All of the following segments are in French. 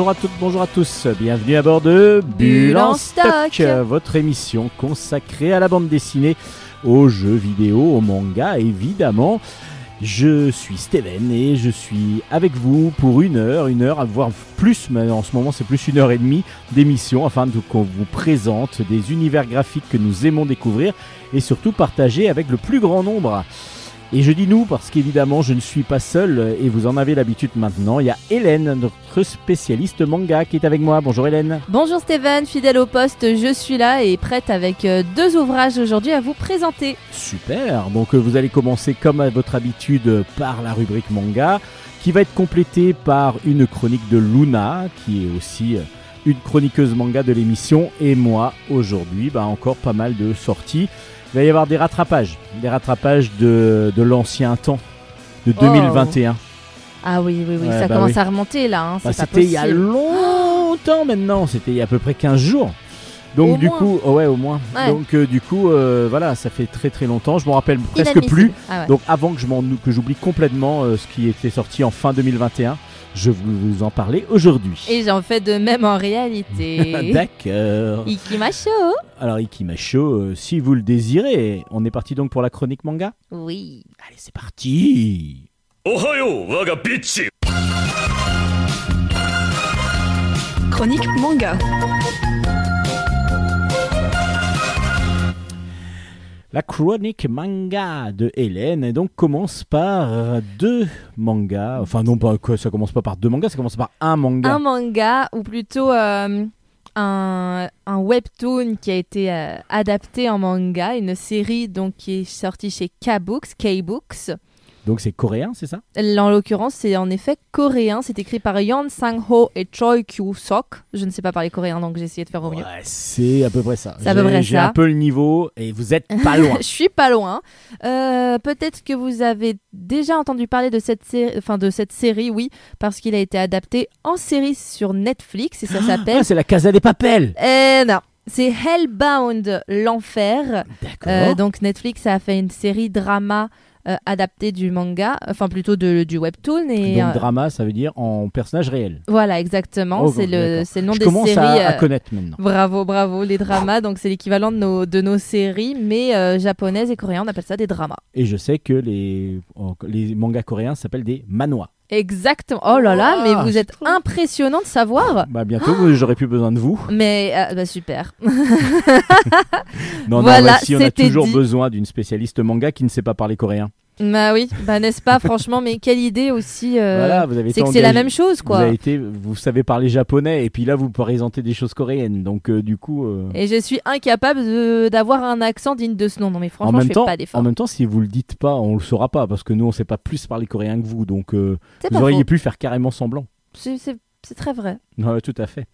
Bonjour à toutes, bonjour à tous, bienvenue à bord de Bulle en stock. votre émission consacrée à la bande dessinée, aux jeux vidéo, au manga évidemment. Je suis Steven et je suis avec vous pour une heure, une heure, voire plus, mais en ce moment c'est plus une heure et demie d'émission afin qu'on vous présente des univers graphiques que nous aimons découvrir et surtout partager avec le plus grand nombre. Et je dis nous parce qu'évidemment je ne suis pas seul et vous en avez l'habitude maintenant. Il y a Hélène, notre spécialiste manga qui est avec moi. Bonjour Hélène. Bonjour Stéphane, fidèle au poste, je suis là et prête avec euh, deux ouvrages aujourd'hui à vous présenter. Super, donc euh, vous allez commencer comme à votre habitude par la rubrique manga qui va être complétée par une chronique de Luna qui est aussi euh, une chroniqueuse manga de l'émission et moi aujourd'hui bah, encore pas mal de sorties. Il va y avoir des rattrapages, des rattrapages de, de l'ancien temps, de 2021. Ah oui, oui, oui, Ouais, ça bah commence oui. à remonter là. hein, Bah, c'était il y a longtemps maintenant, c'était il y a à peu près 15 jours. Donc Au du moins. coup, oh ouais, au moins. Ouais. Donc euh, du coup, euh, voilà, ça fait très très longtemps. Je m'en rappelle presque plus. Ah ouais. Donc avant que je m'en que j'oublie complètement euh, ce qui était sorti en fin 2021, je vous en parler aujourd'hui. Et j'en fais de même en réalité. D'accord. Ikimasho. Alors Ikimasho, euh, si vous le désirez, on est parti donc pour la chronique manga Oui. Allez, c'est parti. Ohayo, waga Chronique manga. La chronique manga de Hélène donc commence par deux mangas. Enfin non pas quoi, ça commence pas par deux mangas, ça commence par un manga. Un manga, ou plutôt euh, un, un webtoon qui a été euh, adapté en manga, une série donc qui est sortie chez K-Books, K-Books. Donc c'est coréen, c'est ça? En l'occurrence, c'est en effet coréen. C'est écrit par Yeon Sang-ho et Choi Kyu-sok. Je ne sais pas parler coréen, donc j'ai essayé de faire au mieux. Ouais, c'est à peu près ça. C'est à peu J'ai- près J'ai ça. un peu le niveau et vous êtes pas loin. Je suis pas loin. Euh, Peut-être que vous avez déjà entendu parler de cette, série, enfin, de cette série, oui, parce qu'il a été adapté en série sur Netflix et ça s'appelle. Ah, c'est la Casa des Papels. Eh non, c'est Hellbound, l'enfer. D'accord. Euh, donc Netflix a fait une série drama euh, adaptée du manga, enfin plutôt de, du webtoon. Et, Donc euh, drama, ça veut dire en personnage réel. Voilà, exactement. Oh, c'est le, nom Je des commence séries. à, à euh, connaître maintenant. Bravo, bravo, les dramas. Donc, c'est l'équivalent de nos, de nos séries, mais euh, japonaises et coréennes, on appelle ça des dramas. Et je sais que les, les mangas coréens s'appellent des manhwa. Exactement. Oh là là, Wow, mais vous êtes trop- impressionnant de savoir. Bah bientôt, vous- j'aurai plus besoin de vous. Mais euh, bah, super. Non, Voilà, non, voici, on a toujours dit. besoin d'une spécialiste manga qui ne sait pas parler coréen. Bah oui, bah n'est-ce pas, franchement, mais quelle idée aussi. euh, voilà, vous avez c'est que c'est la même chose, Vous, quoi. avez été, vous savez parler japonais et puis là vous présentez des choses coréennes. Donc euh, du coup, euh, Et je suis incapable de- d'avoir un accent digne de ce nom. Non, mais en franchement, je même fais temps, pas en d'effort. même temps, si vous le dites pas, on le saura pas parce que nous on sait pas plus parler coréen que vous. Donc vous auriez faux. pu faire carrément semblant. C'est- C'est c'est très vrai. Ouais, tout à fait.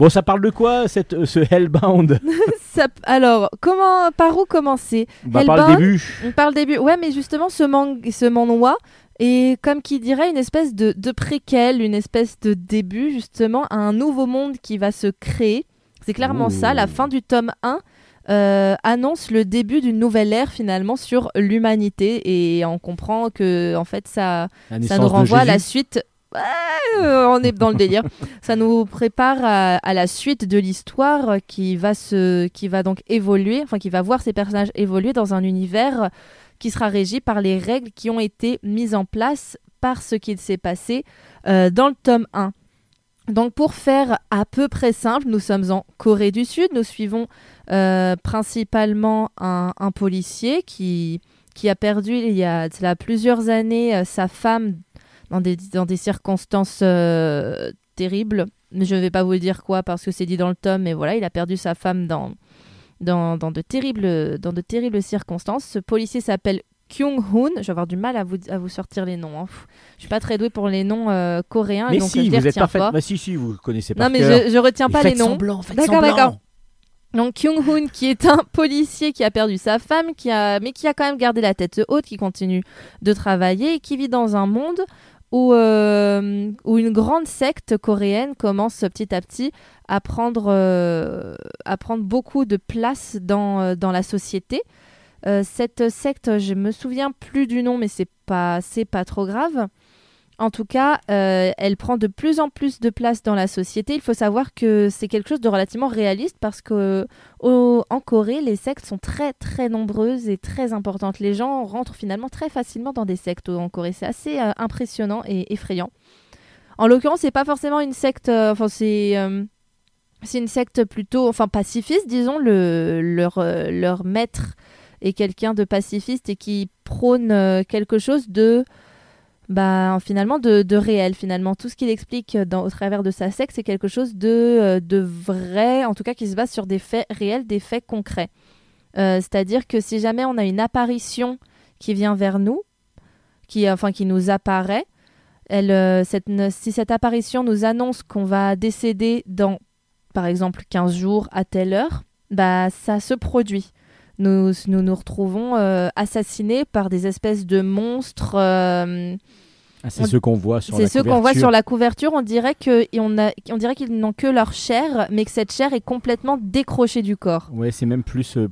Bon, ça parle de quoi cette, euh, ce Hellbound? Ça- alors, comment, par où commencer? Bah, Par le Hellbound début. On parle début. Ouais, mais justement, ce, man ce manhwa est, comme qui dirait, une espèce de, de préquel, une espèce de début, justement, à un nouveau monde qui va se créer. C'est clairement Ouh. ça. La fin du tome 1 euh, annonce le début d'une nouvelle ère, finalement, sur l'humanité. Et on comprend que, en fait, ça, ça nous renvoie à la suite. Euh, on est dans le délire. ça nous prépare à, la suite de l'histoire qui va se, qui va donc évoluer, enfin qui va voir ces personnages évoluer dans un univers qui sera régi par les règles qui ont été mises en place par ce qu'il s'est passé euh, dans le tome 1. Donc pour faire à peu près simple, nous sommes en Corée du Sud, nous suivons euh, principalement un, policier qui, qui a perdu il y a plusieurs années sa femme dans des, dans des circonstances euh, terribles. Mais je ne vais pas vous dire quoi parce que c'est dit dans le tome, mais voilà, il a perdu sa femme dans, dans, dans de, terribles, dans de terribles circonstances. Ce policier s'appelle Kyung-hoon. Je vais avoir du mal à vous, à vous sortir les noms. hein. Je suis pas très douée pour les noms euh, coréens, Mais donc si, je les vous êtes parfaite. pas. Bah si, si, vous connaissez pas. Non, mais je, je retiens pas les noms. D'accord, d'accord. Donc Kyung-hoon qui est un policier qui a perdu sa femme, qui a, mais qui a quand même gardé la tête haute, qui continue de travailler et qui vit dans un monde où, euh, où une grande secte coréenne commence petit à petit à prendre, euh, beaucoup de place dans, euh, la société. Cette secte, je me souviens plus du nom, mais c'est pas, pas trop grave. En tout cas, euh, elle prend de plus en plus de place dans la société. Il faut savoir que c'est quelque chose de relativement réaliste parce que en Corée, les sectes sont très très nombreuses et très importantes. Les gens rentrent finalement très facilement dans des sectes en Corée. C'est assez euh, impressionnant et effrayant. En l'occurrence, c'est pas forcément une secte. euh, enfin, c'est c'est une secte plutôt, enfin pacifiste, disons. Le, leur leur maître est quelqu'un de pacifiste et qui prône quelque chose de bah, finalement de, de réel. Finalement tout ce qu'il explique dans, au travers de sa secte c'est quelque chose de, euh, de vrai en tout cas qui se base sur des faits réels des faits concrets. Euh, c'est-à-dire que si jamais on a une apparition qui vient vers nous qui enfin qui nous apparaît elle, euh, si cette apparition nous annonce qu'on va décéder dans par exemple 15 jours à telle heure bah ça se produit nous nous, nous retrouvons euh, assassinés par des espèces de monstres euh, Ah, c'est ceux qu'on voit sur c'est la ceux qu'on voit couverture. sur la couverture. On dirait que on a, on dirait qu'ils n'ont que leur chair, mais que cette chair est complètement décrochée du corps. Ouais, c'est même plus euh,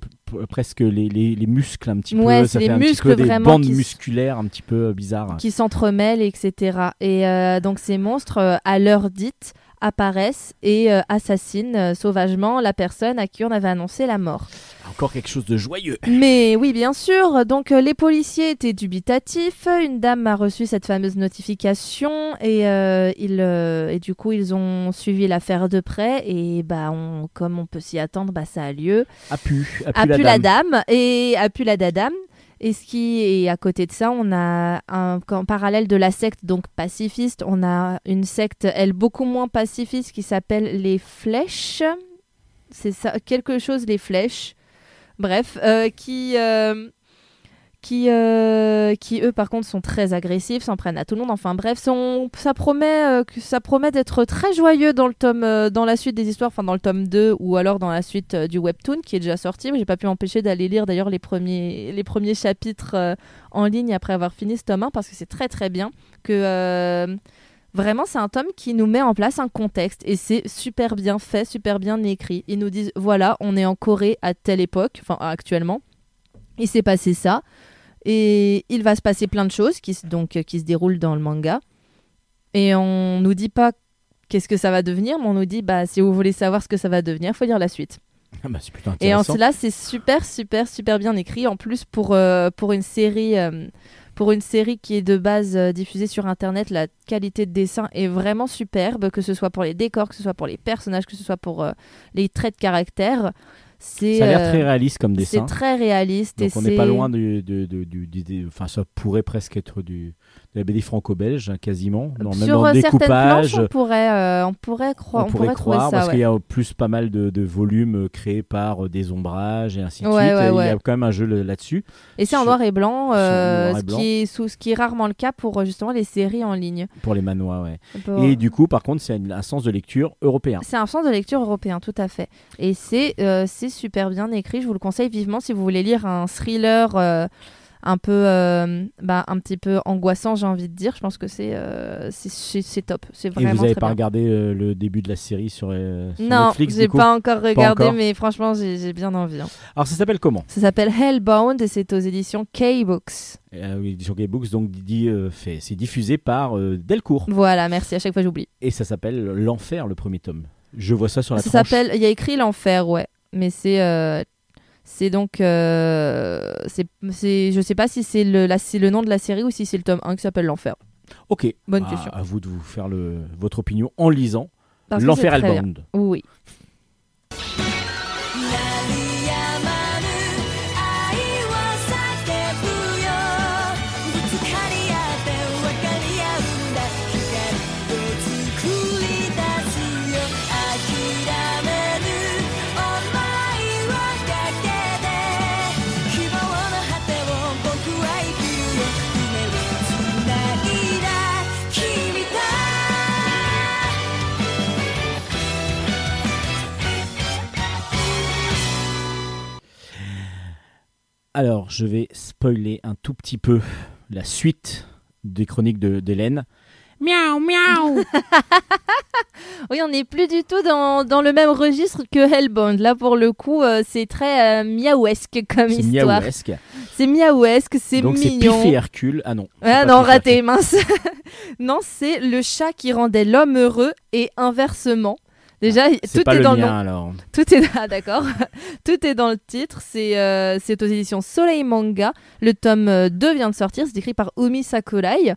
presque les, les, les muscles un petit Ouais, peu. Ça les fait un petit peu des bandes musculaires un petit peu euh, bizarres. qui s'entremêlent, etc. Et euh, donc ces monstres, à l'heure dite, apparaissent et assassinent sauvagement la personne à qui on avait annoncé la mort. Encore quelque chose de joyeux. Mais oui, bien sûr. Donc euh, les policiers étaient dubitatifs. Une dame a reçu cette fameuse notification et, euh, ils, euh, et du coup ils ont suivi l'affaire de près et bah on, comme on peut s'y attendre, bah ça a lieu. A pu, a a pu pu la dame et a pu la dadame. Et ce qui est à côté de ça, on a un en parallèle de la secte donc pacifiste, on a une secte elle beaucoup moins pacifiste qui s'appelle les flèches. C'est ça quelque chose les flèches. Bref, euh, qui euh, euh, qui eux par contre sont très agressifs, s'en prennent à tout le monde. Enfin bref, ça promet promet d'être très joyeux dans la suite des histoires, enfin dans le tome 2 ou alors dans la suite du webtoon qui est déjà sorti. Mais J'ai pas pu m'empêcher d'aller lire d'ailleurs les premiers les premiers chapitres en ligne après avoir fini ce tome 1 parce que c'est très très bien que Vraiment, c'est un tome qui nous met en place un contexte et c'est super bien fait, super bien écrit. Ils nous disent voilà, on est en Corée à telle époque, enfin actuellement. Il s'est passé ça et il va se passer plein de choses qui se, donc euh, qui se déroulent dans le manga. Et on nous dit pas qu'est-ce que ça va devenir, mais on nous dit bah si vous voulez savoir ce que ça va devenir, faut lire la suite. Ah bah, c'est Et en cela, c'est super, super, super bien écrit. En plus, pour, euh, pour une série. euh, pour une série qui est de base euh, diffusée sur internet, la qualité de dessin est vraiment superbe, que ce soit pour les décors, que ce soit pour les personnages, que ce soit pour euh, les traits de caractère. C'est Ça a l'air euh, très réaliste comme c'est dessin. très réaliste Donc et on n'est pas c'est- loin du- du- du- du- Enfin, ça pourrait presque être du, de la BD franco-belge, hein, quasiment. Non, même Sur dans euh, certaines planches, on pourrait, euh, on pourrait, croire, on on pourrait croire, ça. parce ouais. qu'il y a plus pas mal de, de volumes euh, créés par des ombrages et ainsi de Ouais, suite. ouais, Il y a quand même un jeu là-dessus. Et c'est en noir et blanc, sur noir et ce. Qui est, sous, ce qui est rarement le cas pour justement les séries en ligne. Pour les manois, ouais. Pour- Et du coup, par contre, c'est un, sens de lecture européen. C'est un sens de lecture européen, tout à fait. Et c'est euh, super bien écrit. Je vous le conseille vivement si vous voulez lire un thriller euh, un peu, euh, bah, un petit peu angoissant, j'ai envie de dire. Je pense que c'est euh, c'est- top. C'est Et vraiment vous n'avez pas bien. regardé euh, le début de la série sur, sur Non, Netflix j'ai du coup pas encore regardé, encore mais franchement, j'ai j'ai bien envie. hein. Alors ça s'appelle comment? Ça s'appelle Hellbound et c'est aux éditions K-Books. euh, oui, Sur Gaybooks, donc dit, euh, fait- c'est diffusé par euh, Delcourt. Voilà, merci. À chaque fois, j'oublie. Et ça s'appelle L'Enfer, le premier tome. Je vois ça sur la Ça s'appelle. Il y a écrit l'enfer, ouais. Mais c'est. C'est donc. euh, c'est, c'est, je sais pas si c'est le, la, c'est le nom de la série ou si c'est le tome 1 qui s'appelle l'enfer. Ok. Bonne Ah, question. À vous de vous faire le, votre opinion en lisant Parce L'Enfer. Hellbound. Oui. Alors, je vais spoiler un tout petit peu la suite des chroniques de- d'Hélène. Miaou, miaou. Oui, on n'est plus du tout dans, dans le même registre que Hellbound. Là, pour le coup, euh, c'est très euh, miaouesque comme C'est histoire. miaouesque. C'est miaouesque, c'est Donc c'est mignon. Piff et Hercule. Ah non. c'est Ah non, raté, mince. non, c'est le chat qui rendait l'homme heureux et inversement. Déjà, tout pas est le dans le nom. alors. Tout est ah, d'accord. Tout est dans le titre. C'est euh, c'est aux éditions Soleil Manga. Le tome euh, 2 vient de sortir. C'est écrit par Omi Sakurai.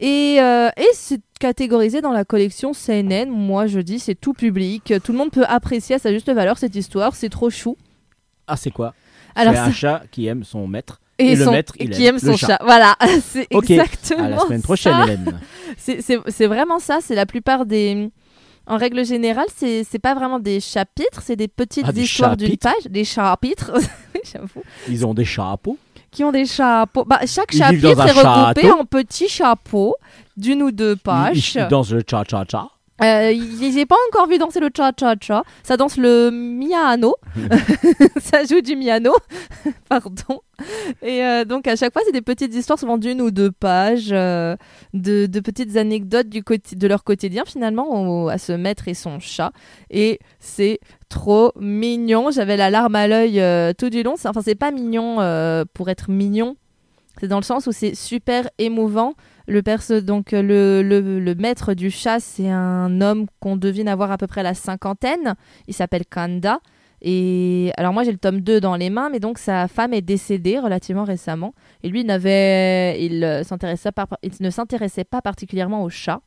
Et, euh, et c'est catégorisé dans la collection CNN. Moi, je dis c'est tout public. Tout le monde peut apprécier à sa juste valeur cette histoire. C'est trop chou. Ah c'est quoi? Alors, C'est un chat qui aime son maître. et, et le son- maître, il qui aime son chat. chat. Voilà, c'est exactement. À la semaine prochaine, ça. Hélène. C'est vraiment ça, c'est la plupart des... En règle générale, c'est c'est pas vraiment des chapitres, c'est des petites Ah, des histoires d'une chapitres page, des chapitres, Oui, j'avoue, Ils ont des chapeaux. qui ont des chapeaux. Bah, chaque Ils vivent chapitre dans un est regroupé château. en petits chapeaux d'une ou deux Ils, pages. ils dansent le cha-cha-cha. Euh, J'ai pas encore vu danser le cha-cha-cha. Ça danse le miano. ça joue du miano. Pardon. Et euh, donc, à chaque fois, c'est des petites histoires, souvent d'une ou deux pages, euh, de, de petites anecdotes du de leur quotidien, finalement, au- à ce maître et son chat. Et c'est trop mignon. J'avais la larme à l'œil euh, tout du long. Enfin, c'est pas mignon pour être mignon. C'est dans le sens où c'est super émouvant. Le perso, donc euh, le, le, le maître du chat, c'est un homme qu'on devine avoir à peu près la cinquantaine. Il s'appelle Kanda. Et alors moi j'ai le tome 2 dans les mains, mais donc sa femme est décédée relativement récemment. Et lui n'avait, il, euh, il ne s'intéressait pas particulièrement au chat.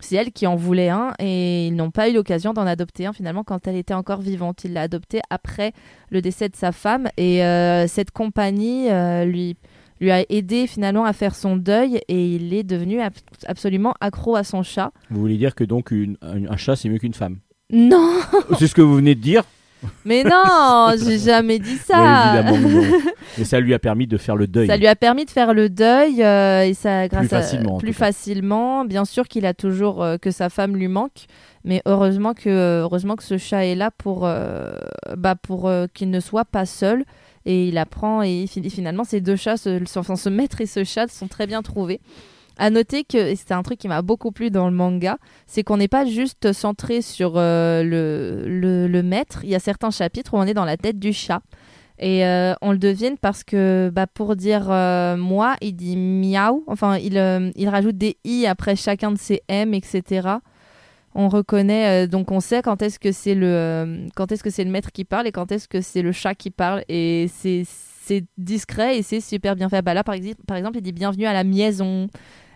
C'est elle qui en voulait un et ils n'ont pas eu l'occasion d'en adopter un finalement quand elle était encore vivante. Il l'a adopté après le décès de sa femme et euh, cette compagnie lui lui a aidé finalement à faire son deuil et il est devenu ab- absolument accro à son chat. Vous voulez dire que donc une- un, un chat c'est mieux qu'une femme? Non, C'est ce que vous venez de dire? Mais non, j'ai jamais dit Mais ça. évidemment. Et ça lui a permis de faire le deuil. Ça lui a permis de faire le deuil euh, et ça grâce facilement, à tout plus facilement. Bien sûr qu'il a toujours euh, que sa femme lui manque, mais heureusement que heureusement que ce chat est là pour euh, bah pour qu'il ne soit pas seul. Et il apprend et fi- finalement ces deux chats, ce, ce maître et ce chat sont très bien trouvés. À noter que et c'est un truc qui m'a beaucoup plu dans le manga, c'est qu'on n'est pas juste centré sur euh, le, maître. Il y a certains chapitres où on est dans la tête du chat. Et euh, on le devine parce que, bah, pour dire euh, moi, il dit miaou. Enfin, il, il rajoute des i après chacun de ses m, etc. On reconnaît, euh, donc on sait quand est-ce que c'est le, euh, quand est-ce que c'est le maître qui parle et quand est-ce que c'est le chat qui parle. Et c'est, c'est discret et c'est super bien fait. Bah là, par, par exemple, il dit bienvenue à la maison.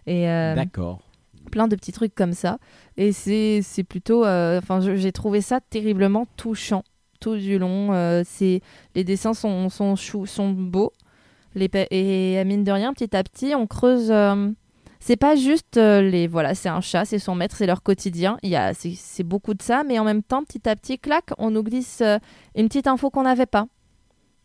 Et euh, D'accord. plein de petits trucs comme ça. Et c'est c'est plutôt. Enfin, j'ai trouvé ça terriblement touchant tout du long. C'est les dessins sont, sont, chou, sont beaux. Les, et euh, mine de rien, petit à petit, on creuse. C'est pas juste euh, les. Voilà, c'est un chat, c'est son maître, c'est leur quotidien. Il y a, c'est, beaucoup de ça, mais en même temps, petit à petit, clac, on nous glisse euh, une petite info qu'on n'avait pas.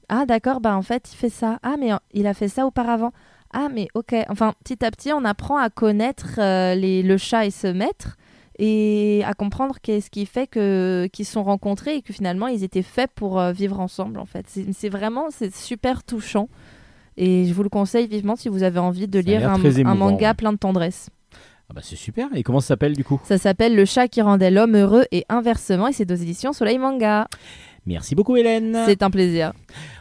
Ah, d'accord, bah en fait, il fait ça. Ah, mais euh, il a fait ça auparavant. Ah, mais ok. Enfin, petit à petit, on apprend à connaître les, le chat et ce maître et à comprendre qu'est-ce qui fait que qu'ils sont rencontrés et que finalement ils étaient faits pour vivre ensemble en fait. C'est vraiment c'est super touchant et je vous le conseille vivement si vous avez envie de lire un, manga ouais. plein de tendresse. Ah bah c'est super. Et comment ça s'appelle du coup? Ça s'appelle Le chat qui rendait l'homme heureux et inversement et c'est aux éditions Soleil Manga. Merci beaucoup Hélène. C'est un plaisir.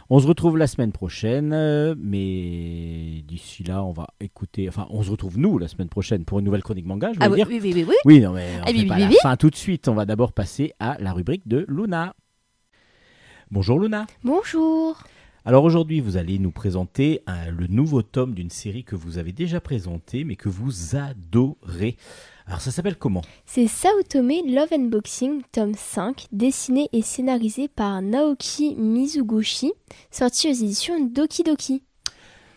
On se retrouve la semaine prochaine, euh, mais d'ici là, on va écouter. Enfin, on se retrouve nous la semaine prochaine pour une nouvelle chronique manga. Je veux Ah oui, dire. oui, oui, oui, oui. Oui, non, mais on Ah, fait oui, pas oui, la oui. fin tout de suite. On va d'abord passer à la rubrique de Luna. Bonjour Luna. Bonjour. Alors aujourd'hui, vous allez nous présenter un- le nouveau tome d'une série que vous avez déjà présentée, mais que vous adorez. Alors ça s'appelle comment? C'est Saotome Love Unboxing, tome 5, dessiné et scénarisé par Naoki Mizuguchi, sorti aux éditions Doki Doki.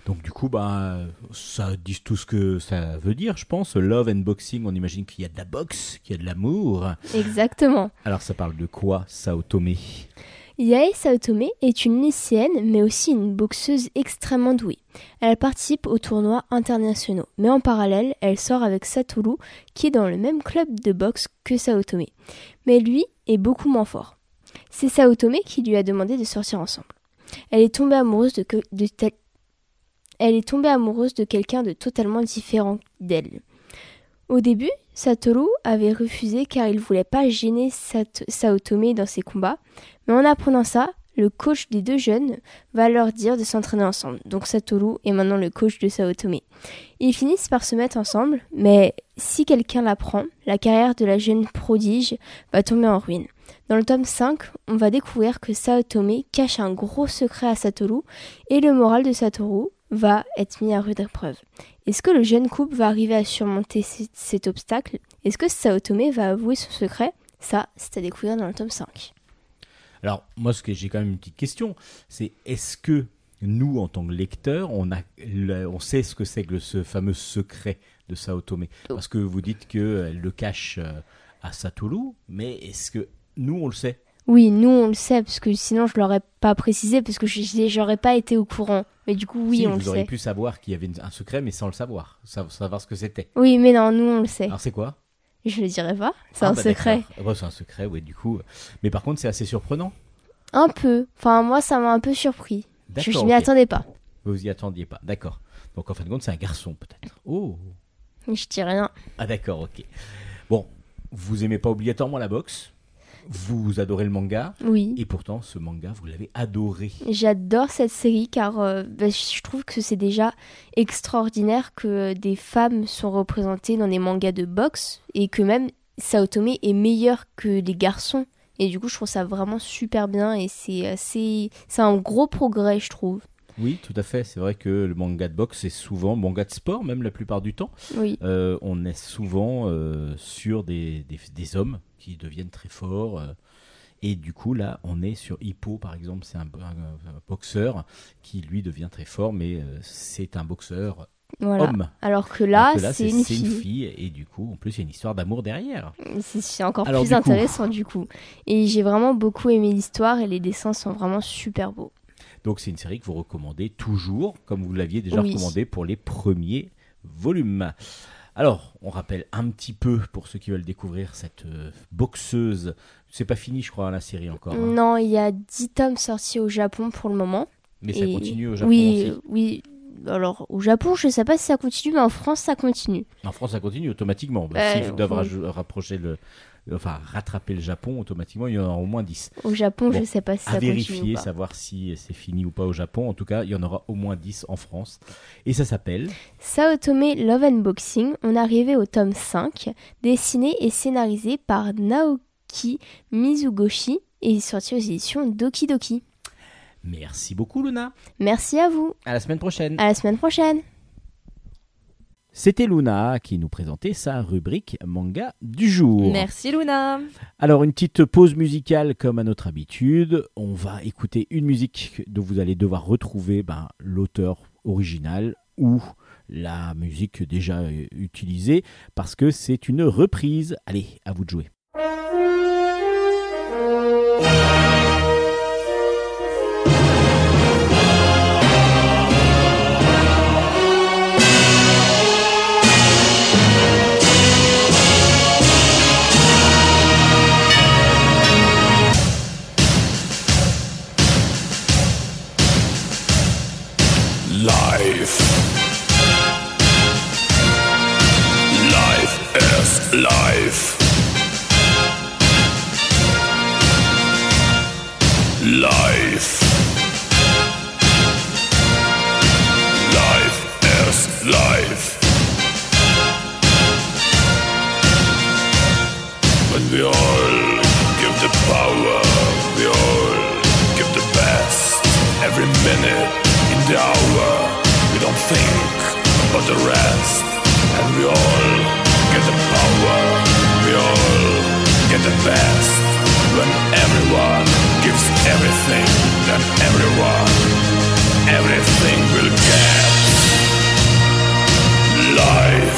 Donc du coup, bah, ça dit tout ce que ça veut dire, je pense. Love and boxing, on imagine qu'il y a de la boxe, qu'il y a de l'amour. Exactement. Alors ça parle de quoi, Saotome Yae Saotome est une lycéenne, mais aussi une boxeuse extrêmement douée. Elle participe aux tournois internationaux, mais en parallèle, elle sort avec Satoru, qui est dans le même club de boxe que Saotome. Mais lui est beaucoup moins fort. C'est Saotome qui lui a demandé de sortir ensemble. Elle est tombée amoureuse de quelqu'un de totalement différent d'elle. Au début, Satoru avait refusé car il voulait pas gêner Saotome dans ses combats, mais en apprenant ça, le coach des deux jeunes va leur dire de s'entraîner ensemble. Donc Satoru est maintenant le coach de Saotome. Ils finissent par se mettre ensemble, mais si quelqu'un l'apprend, la carrière de la jeune prodige va tomber en ruine. Dans le tome 5, on va découvrir que Saotome cache un gros secret à Satoru et le moral de Satoru va être mis à rude épreuve. Est-ce que le jeune couple va arriver à surmonter cet obstacle? Est-ce que Saotome va avouer son secret? Ça, c'est à découvrir dans le tome 5. Alors, moi, ce que j'ai quand même une petite question, c'est est-ce que nous, en tant que lecteurs, on, a, le- on sait ce que c'est que ce fameux secret de Saotome Parce que vous dites qu'elle le cache euh, à Satoru, mais est-ce que nous, on le sait? Oui, nous on le sait, parce que sinon je l'aurais pas précisé, parce que je- j'aurais pas été au courant. Mais du coup, oui, Si, on le vous auriez sait. pu savoir qu'il y avait un secret, mais sans le savoir, sa- savoir ce que c'était. Oui, mais non, nous on le sait. Alors, c'est quoi? Je le dirai pas, c'est Ah, un bah, secret. Ah, bah, c'est un secret, oui, du coup. Mais par contre, c'est assez surprenant. Un peu. Enfin, moi ça m'a un peu surpris. Je, je m'y attendais pas. Vous y attendiez pas, d'accord. Donc, en fin de compte, c'est un garçon, peut-être. Oh Je dis rien. Ah d'accord, ok. Bon, vous aimez pas obligatoirement la boxe, vous adorez le manga, Oui. et pourtant ce manga, vous l'avez adoré. J'adore cette série car euh, bah, je trouve que c'est déjà extraordinaire que des femmes sont représentées dans des mangas de boxe et que même Saotome est meilleur que les garçons. Et du coup, je trouve ça vraiment super bien et c'est assez. C'est un gros progrès, je trouve. Oui, tout à fait. C'est vrai que le manga de boxe est souvent, manga de sport même la plupart du temps, Oui. euh, on est souvent euh, sur des, des, des hommes qui deviennent très forts. euh, et du coup, là, on est sur Hippo, par exemple. C'est un, un- un boxeur qui, lui, devient très fort, mais c'est un boxeur Voilà. homme. Alors que là, c'est une fille. Et du coup, en plus, il y a une histoire d'amour derrière. C'est c'est encore Alors, plus du coup- intéressant du coup. Et j'ai vraiment beaucoup aimé l'histoire et les dessins sont vraiment super beaux. Donc c'est une série que vous recommandez toujours, comme vous l'aviez déjà Oui. recommandé pour les premiers volumes. Alors, on rappelle un petit peu pour ceux qui veulent découvrir cette euh, boxeuse. C'est pas fini, je crois, la série encore. hein. Non, il y a 10 tomes sortis au Japon pour le moment. Mais ça continue au Japon oui, aussi. oui. Alors, au Japon, je sais pas si ça continue, mais en France, ça continue. En France, ça continue automatiquement. Bah, Euh, S'ils doivent oui. raj- rapprocher le, enfin rattraper le Japon, automatiquement, il y en aura au moins 10. Au Japon, Bon, je sais pas si à ça vérifier, ou pas. savoir si c'est fini ou pas au Japon. En tout cas, il y en aura au moins 10 en France. Et ça s'appelle Saotome Love and Boxing, on est arrivé au tome 5, dessiné et scénarisé par Naoki Mizugoshi et sorti aux éditions Doki Doki. Merci beaucoup, Luna. Merci à vous. À la semaine prochaine. À la semaine prochaine. C'était Luna qui nous présentait sa rubrique manga du jour. Merci Luna. Alors une petite pause musicale comme à notre habitude. On va écouter une musique dont vous allez devoir retrouver ben, l'auteur original ou la musique déjà euh, utilisée parce que c'est une reprise. Allez, à vous de jouer. Life. Life is life. Life. Life is life. When we all give the power, we all give the best. Every minute in the hour, about the rest. And we all get the power, we all get the best. When everyone gives everything, then everyone, everything will get. Life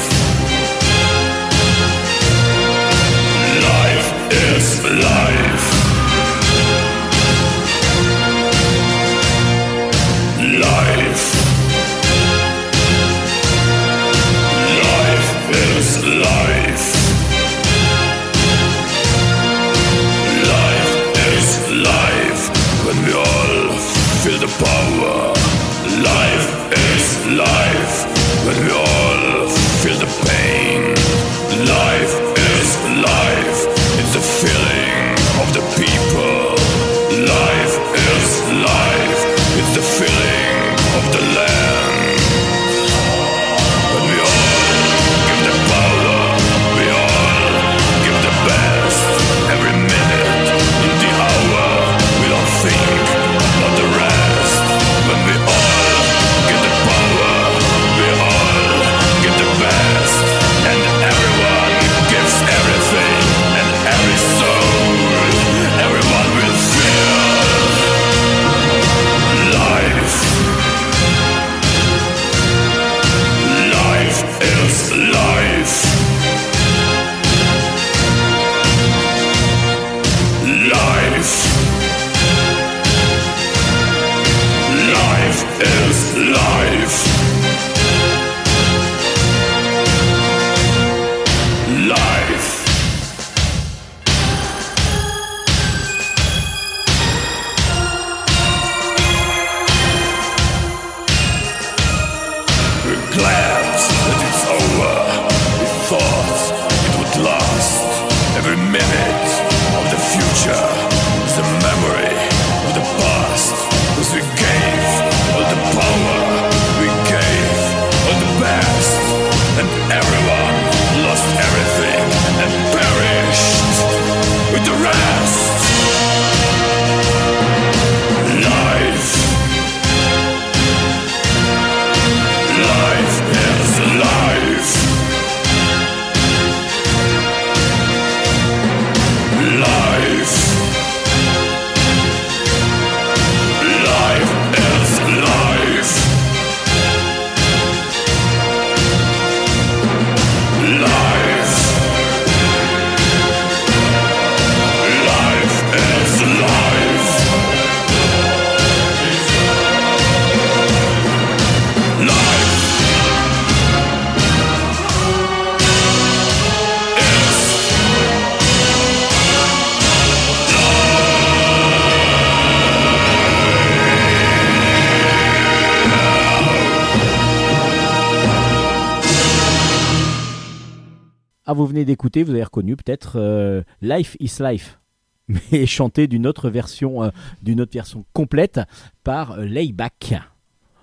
vous venez d'écouter, vous avez reconnu peut-être euh, Life is Life, mais chanté d'une autre version, euh, d'une autre version complète par euh, Layback.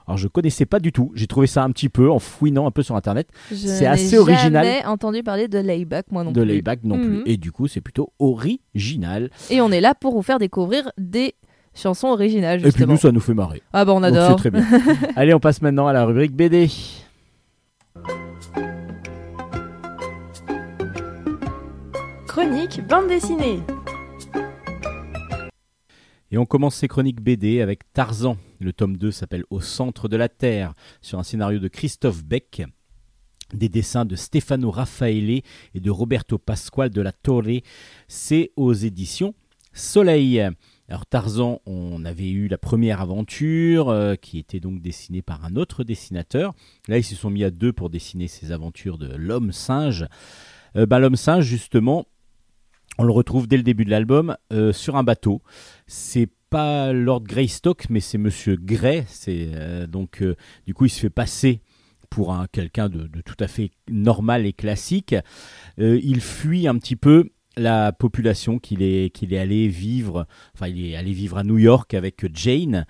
Alors je connaissais pas du tout, j'ai trouvé ça un petit peu en fouinant un peu sur internet C'est assez original. jamais entendu parler de layback, moi non de plus. Layback non Mhm. plus. Et du coup, c'est plutôt original. Et on est là pour vous faire découvrir des chansons originales, Et puis justement. nous, ça nous fait marrer. Ah bah on Donc adore. très bien. Allez, on passe maintenant à la rubrique BD. Chronique bande dessinée. Et on commence ces chroniques BD avec Tarzan. Le tome 2 s'appelle Au centre de la Terre, sur un scénario de Christophe Beck, des dessins de Stefano Raffaele et de Roberto Pasquale de la Torre. C'est aux éditions Soleil. Alors Tarzan, on avait eu la première aventure euh, qui était donc dessinée par un autre dessinateur. Là, ils se sont mis à deux pour dessiner ces aventures de l'homme singe. Euh, ben, l'homme singe, justement, on le retrouve dès le début de l'album euh, sur un bateau. C'est pas Lord Greystock, mais c'est Monsieur Grey. Euh, donc euh, du coup il se fait passer pour un quelqu'un de, tout à fait normal et classique. Il fuit un petit peu la population qu'il est allé vivre. Il est allé vivre à New York avec Jane.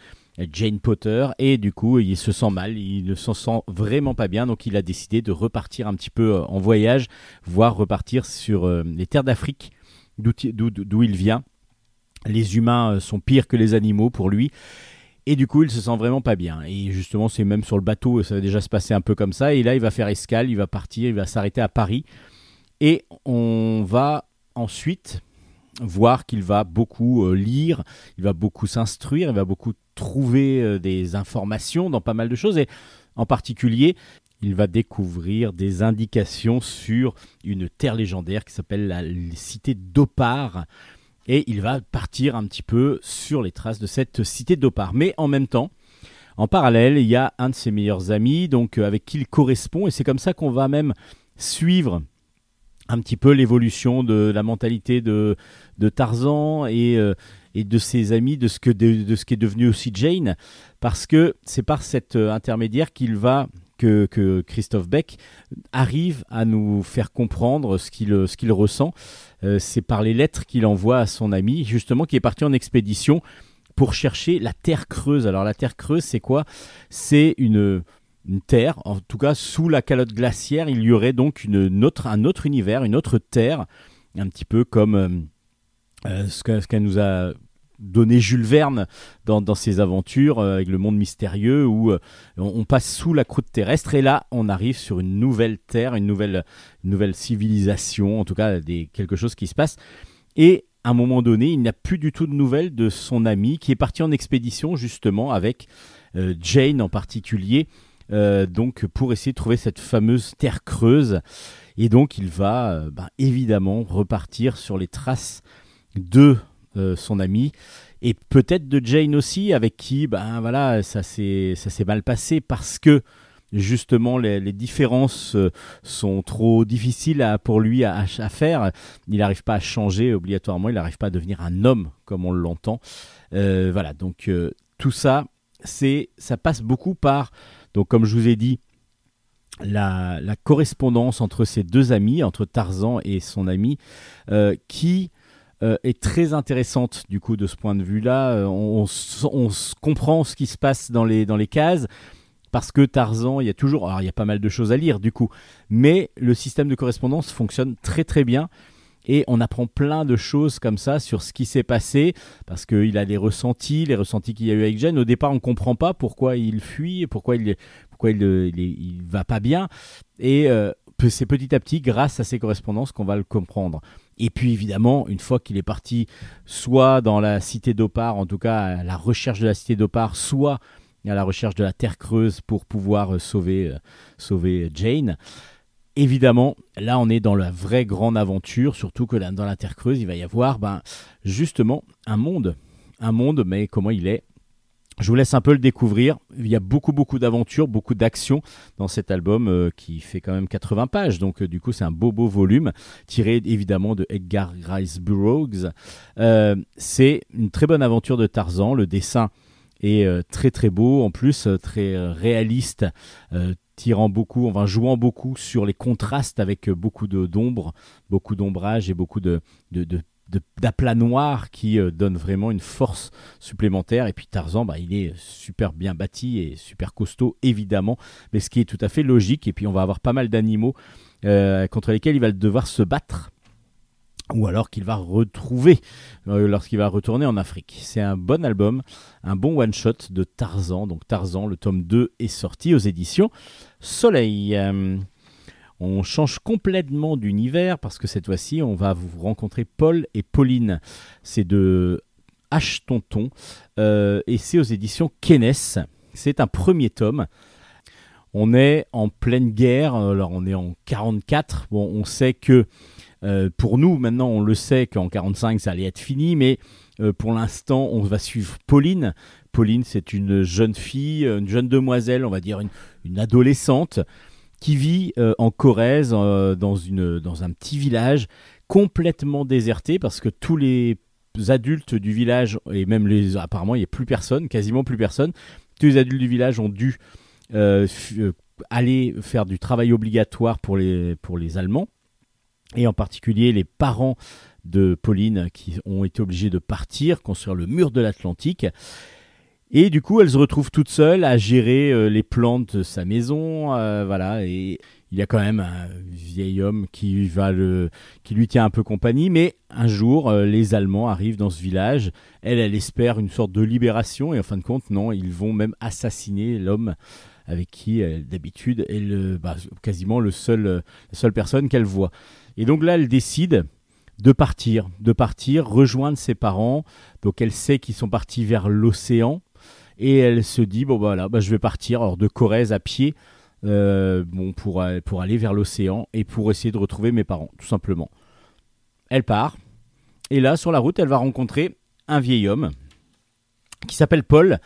Jane Potter et du coup il se sent mal, il ne s'en sent vraiment pas bien donc il a décidé de repartir un petit peu en voyage, voire repartir sur les terres d'Afrique d'où il vient. Les humains euh, sont pires que les animaux pour lui. Et du coup, il se sent vraiment pas bien. Et justement, c'est même sur le bateau, ça va déjà se passer un peu comme ça. Et là, il va faire escale, il va partir, il va s'arrêter à Paris. Et on va ensuite voir qu'il va beaucoup euh, lire, il va beaucoup s'instruire, il va beaucoup trouver euh, des informations dans pas mal de choses. Et en particulier, il va découvrir des indications sur une terre légendaire qui s'appelle la cité d'Opar. Et il va partir un petit peu sur les traces de cette cité d'Opar. Mais en même temps, en parallèle, il y a un de ses meilleurs amis, donc euh, avec qui il correspond, et c'est comme ça qu'on va même suivre un petit peu l'évolution de la mentalité de, Tarzan et, euh, et de ses amis, de ce, que, de, de ce qui est devenu aussi Jane, parce que c'est par cet euh, intermédiaire qu'il va que, Christophe Beck arrive à nous faire comprendre ce qu'il qu'il ressent. Euh, c'est par les lettres qu'il envoie à son ami, justement, qui est parti en expédition pour chercher la terre creuse. Alors la terre creuse, c'est quoi? C'est une, terre, en tout cas sous la calotte glaciaire, il y aurait donc une, autre, un autre univers, une autre terre, un petit peu comme euh, euh, ce qu'elle nous a donné Jules Verne dans, dans ses aventures euh, avec le monde mystérieux où euh, on, passe sous la croûte terrestre et là on arrive sur une nouvelle terre, une nouvelle, nouvelle civilisation, en tout cas des, quelque chose qui se passe. Et à un moment donné, il n'a plus du tout de nouvelles de son ami qui est parti en expédition justement avec euh, Jane en particulier, donc pour essayer de trouver cette fameuse terre creuse. Et donc il va ben, évidemment repartir sur les traces de son ami et peut-être de Jane aussi, avec qui ben voilà ça s'est mal passé parce que justement les, différences euh, sont trop difficiles pour lui à, faire. Il n'arrive pas à changer obligatoirement, il n'arrive pas à devenir un homme comme on l'entend. Euh, voilà, donc euh, tout ça, c'est ça passe beaucoup par donc comme je vous ai dit la, correspondance entre ces deux amis, entre Tarzan et son ami, euh, qui euh, est très intéressante du coup de ce point de vue-là. Euh, on, on comprend ce qui se passe dans les, dans les cases. Parce que Tarzan, il y a toujours, alors il y a pas mal de choses à lire du coup, mais le système de correspondance fonctionne très très bien et on apprend plein de choses comme ça sur ce qui s'est passé parce qu'il a des ressentis, les ressentis qu'il y a eu avec Jane. Au départ, on comprend pas pourquoi il fuit, pourquoi il, pourquoi il, il, va pas bien, et euh, c'est petit à petit, grâce à ces correspondances, qu'on va le comprendre. Et puis évidemment, une fois qu'il est parti, soit dans la cité d'Opar, en tout cas à la recherche de la cité d'Opar, soit à la recherche de la Terre creuse pour pouvoir euh, sauver, euh, sauver Jane. Évidemment, là on est dans la vraie grande aventure, surtout que dans la Terre creuse, il va y avoir ben, justement un monde. Un monde, mais comment il est je vous laisse un peu le découvrir. Il y a beaucoup, beaucoup d'aventures, beaucoup d'actions dans cet album euh, qui fait quand même 80 pages. Donc, euh, du coup, c'est un beau, beau volume tiré évidemment de Edgar Rice Burroughs. Euh, c'est une très bonne aventure de Tarzan. Le dessin est très, très beau. En plus, très réaliste. Tirant beaucoup, enfin jouant beaucoup sur les contrastes avec beaucoup d'ombre, beaucoup d'ombrage et beaucoup de- d'aplats noirs qui euh, donnent vraiment une force supplémentaire. Et puis Tarzan, bah, il est super bien bâti et super costaud, évidemment, mais ce qui est tout à fait logique. Et puis on va avoir pas mal d'animaux euh, contre lesquels il va devoir se battre. Ou alors qu'il va retrouver euh, lorsqu'il va retourner en Afrique. C'est un bon album, un bon one-shot de Tarzan. Donc Tarzan, le tome 2 est sorti aux éditions Soleil. On change complètement d'univers parce que cette fois-ci, on va vous rencontrer Paul et Pauline. C'est de H. Tonton euh, et c'est aux éditions Kenes. C'est un premier tome. On est en pleine guerre, alors on est en 44. Bon, on sait que euh, pour nous, maintenant, on le sait qu'en 45, ça allait être fini, mais euh, pour l'instant, on va suivre Pauline. Pauline, c'est une jeune fille, une jeune demoiselle, on va dire une, une adolescente, qui vit euh, en Corrèze, euh, dans, une, dans un petit village complètement déserté, parce que tous les adultes du village, et même les, apparemment, il n'y a plus personne, quasiment plus personne, tous les adultes du village ont dû euh, aller faire du travail obligatoire pour les, pour les Allemands, et en particulier les parents de Pauline qui ont été obligés de partir, construire le mur de l'Atlantique. Et du coup, elle se retrouve toute seule à gérer euh, les plantes de sa maison, euh, voilà. Et il y a quand même un vieil homme qui va le, qui lui tient un peu compagnie. Mais un jour, euh, les Allemands arrivent dans ce village. Elle, elle espère une sorte de libération, et en fin de compte, non, ils vont même assassiner l'homme avec qui, d'habitude, est le, bah, quasiment le seul, la seule personne qu'elle voit. Et donc là, elle décide de partir, de partir, rejoindre ses parents. Donc elle sait qu'ils sont partis vers l'océan et elle se dit bon voilà, bah, je vais partir alors de Corrèze à pied, euh, bon pour euh, pour aller vers l'océan et pour essayer de retrouver mes parents, tout simplement. Elle part et là sur la route, elle va rencontrer un vieil homme qui s'appelle Paul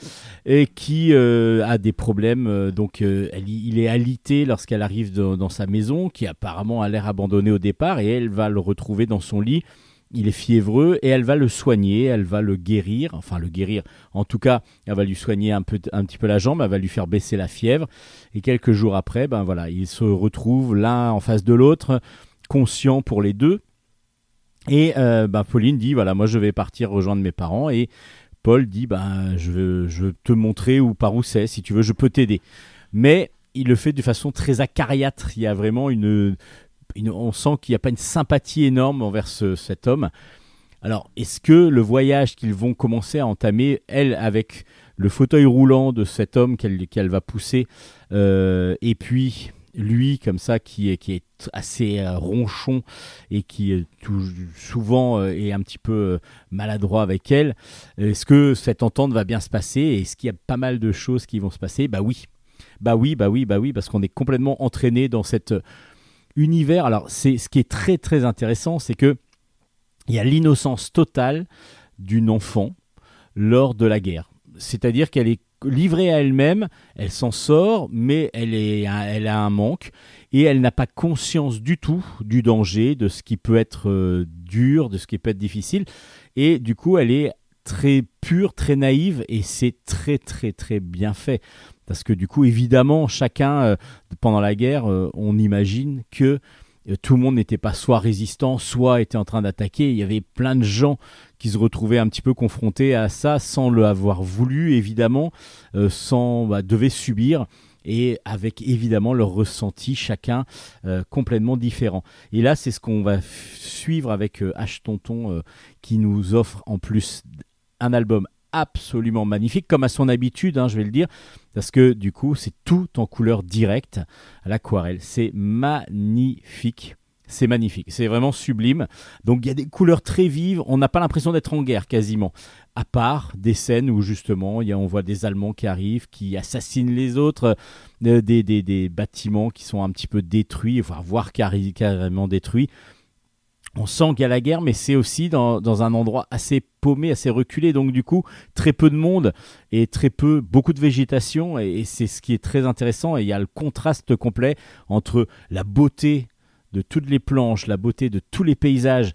et qui euh, a des problèmes. donc, il est alité lorsqu'elle arrive dans, dans sa maison, qui apparemment a l'air abandonné au départ, et elle va le retrouver dans son lit. Il est fiévreux et elle va le soigner, elle va le guérir, enfin le guérir. En tout cas, elle va lui soigner un, peu, un petit peu la jambe, elle va lui faire baisser la fièvre. Et quelques jours après, ben voilà, ils se retrouvent l'un en face de l'autre, conscients pour les deux. Et euh, ben, Pauline dit voilà, moi je vais partir rejoindre mes parents et Paul dit ben je veux, je veux te montrer où par où c'est si tu veux je peux t'aider mais il le fait de façon très acariâtre il y a vraiment une, une- on sent qu'il n'y a pas une sympathie énorme envers ce- cet homme alors est-ce que le voyage qu'ils vont commencer à entamer elle avec le fauteuil roulant de cet homme qu'elle va pousser euh, et puis lui comme ça qui est, qui est assez ronchon et qui est tout- souvent euh, est un petit peu euh, maladroit avec elle est-ce que cette entente va bien se passer Est-ce qu'il y a pas mal de choses qui vont se passer? Bah oui. Bah oui, bah oui, bah oui, parce qu'on est complètement entraîné dans cet euh, univers. Alors, c'est ce qui est très très intéressant, c'est que il y a l'innocence totale d'une enfant lors de la guerre. C'est-à-dire qu'elle est livrée à elle-même, elle s'en sort, mais elle, est, elle a un manque et elle n'a pas conscience du tout du danger, de ce qui peut être euh, dur, de ce qui peut être difficile. Et du coup, elle est très pure, très naïve, et c'est très très très bien fait. Parce que du coup, évidemment, chacun, euh, pendant la guerre, euh, on imagine que euh, tout le monde n'était pas soit résistant, soit était en train d'attaquer. Il y avait plein de gens qui se retrouvaient un petit peu confrontés à ça sans le avoir voulu, évidemment, sans bah, subir et avec évidemment leur ressenti chacun complètement différent. Et là, c'est ce qu'on va suivre avec euh, H Tonton qui nous offre en plus un album absolument magnifique, comme à son habitude, hein, je vais le dire, parce que du coup, c'est tout en couleur directe à l'aquarelle. C'est magnifique. C'est magnifique, c'est vraiment sublime. Donc il y a des couleurs très vives, on n'a pas l'impression d'être en guerre quasiment, à part des scènes où justement y a, on voit des Allemands qui arrivent, qui assassinent les autres, euh, des, des- des bâtiments qui sont un petit peu détruits, voire carré- carrément détruits. On sent qu'il y a la guerre, mais c'est aussi dans, un endroit assez paumé, assez reculé, donc du coup très peu de monde et très peu, beaucoup de végétation, et, et c'est ce qui est très intéressant. Et il y a le contraste complet entre la beauté de toutes les planches, la beauté de tous les paysages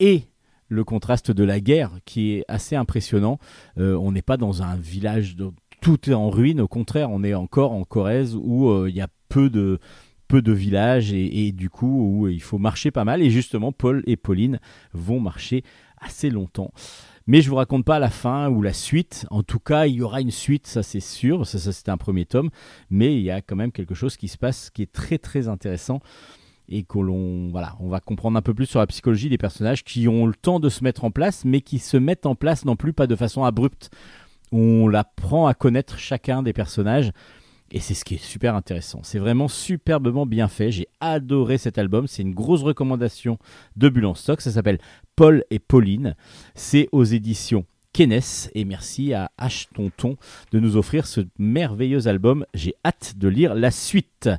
et le contraste de la guerre qui est assez impressionnant. Euh, on n'est pas dans un village, de- tout est en ruine. Au contraire, on est encore en Corrèze où euh, il y a peu de peu de villages et, du coup où il faut marcher pas mal. Et justement, Paul et Pauline vont marcher assez longtemps. Mais je vous raconte pas la fin ou la suite. En tout cas, il y aura une suite, ça c'est sûr. Ça, ça c'était un premier tome, mais il y a quand même quelque chose qui se passe qui est très très intéressant et que l'on voilà, on va comprendre un peu plus sur la psychologie des personnages qui ont le temps de se mettre en place, mais qui se mettent en place non plus pas de façon abrupte. On apprend à connaître chacun des personnages. Et c'est ce qui est super intéressant. C'est vraiment superbement bien fait. J'ai adoré cet album. C'est une grosse recommandation de Bulle en stock. Ça s'appelle Paul et Pauline. C'est aux éditions Kenes. Et merci à H. Tonton de nous offrir ce merveilleux album. J'ai hâte de lire la suite.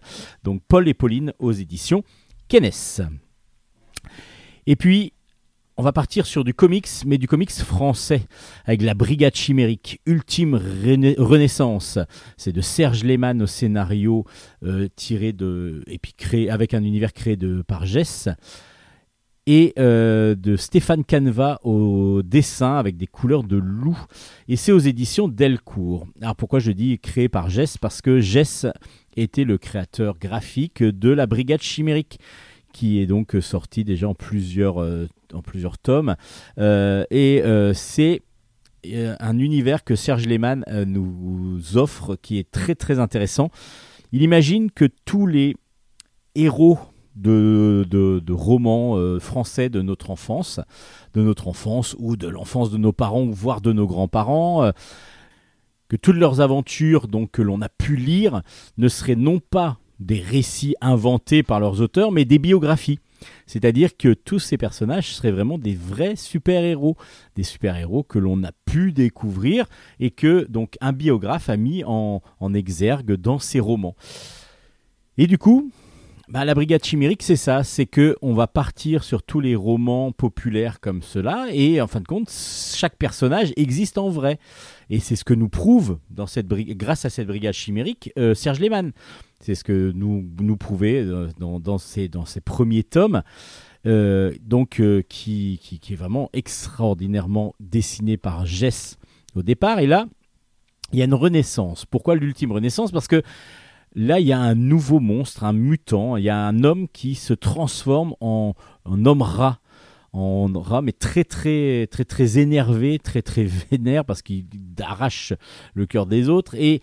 Donc Paul et Pauline aux éditions Kenes. Et puis, on va partir sur du comics, mais du comics français, avec la Brigade Chimérique, Ultime Renaissance. C'est de Serge Lehmann au scénario, euh, tiré de, et puis créé, avec un univers créé par Jess. Et euh, de Stéphane Canva au dessin avec des couleurs de loup. Et c'est aux éditions Delcourt. Alors pourquoi je dis créé par Jess? Parce que Jess était le créateur graphique de la Brigade Chimérique qui est donc sorti déjà en plusieurs, euh, tomes. Euh, et euh, c'est euh, un univers que Serge Lehmann euh, nous offre qui est très très intéressant. Il imagine que tous les héros de, romans euh, français de notre enfance, de notre enfance ou de l'enfance de nos parents, voire de nos grands-parents, euh, que toutes leurs aventures donc que l'on a pu lire ne seraient non pas des récits inventés par leurs auteurs, mais des biographies. C'est-à-dire que tous ces personnages seraient vraiment des vrais super-héros, des super-héros que l'on a pu découvrir et que donc un biographe a mis en, en exergue dans ses romans. Et du coup, bah, la Brigade Chimérique, c'est ça, c'est que on va partir sur tous les romans populaires comme cela, et en fin de compte, chaque personnage existe en vrai. Et c'est ce que nous prouve, dans cette grâce à cette Brigade Chimérique, euh, Serge Lehmann. C'est ce que nous, nous prouvait euh, dans, dans, ses, dans premiers tomes. Euh, donc qui, qui, qui est vraiment extraordinairement dessiné par Jess au départ. Et là, il y a une renaissance. Pourquoi l'ultime renaissance? Parce que là, il y a un nouveau monstre, un mutant. Il y a un homme qui se transforme en, homme rat. En rat, mais très, très, très, très énervé, très, très vénère parce qu'il arrache le cœur des autres. Et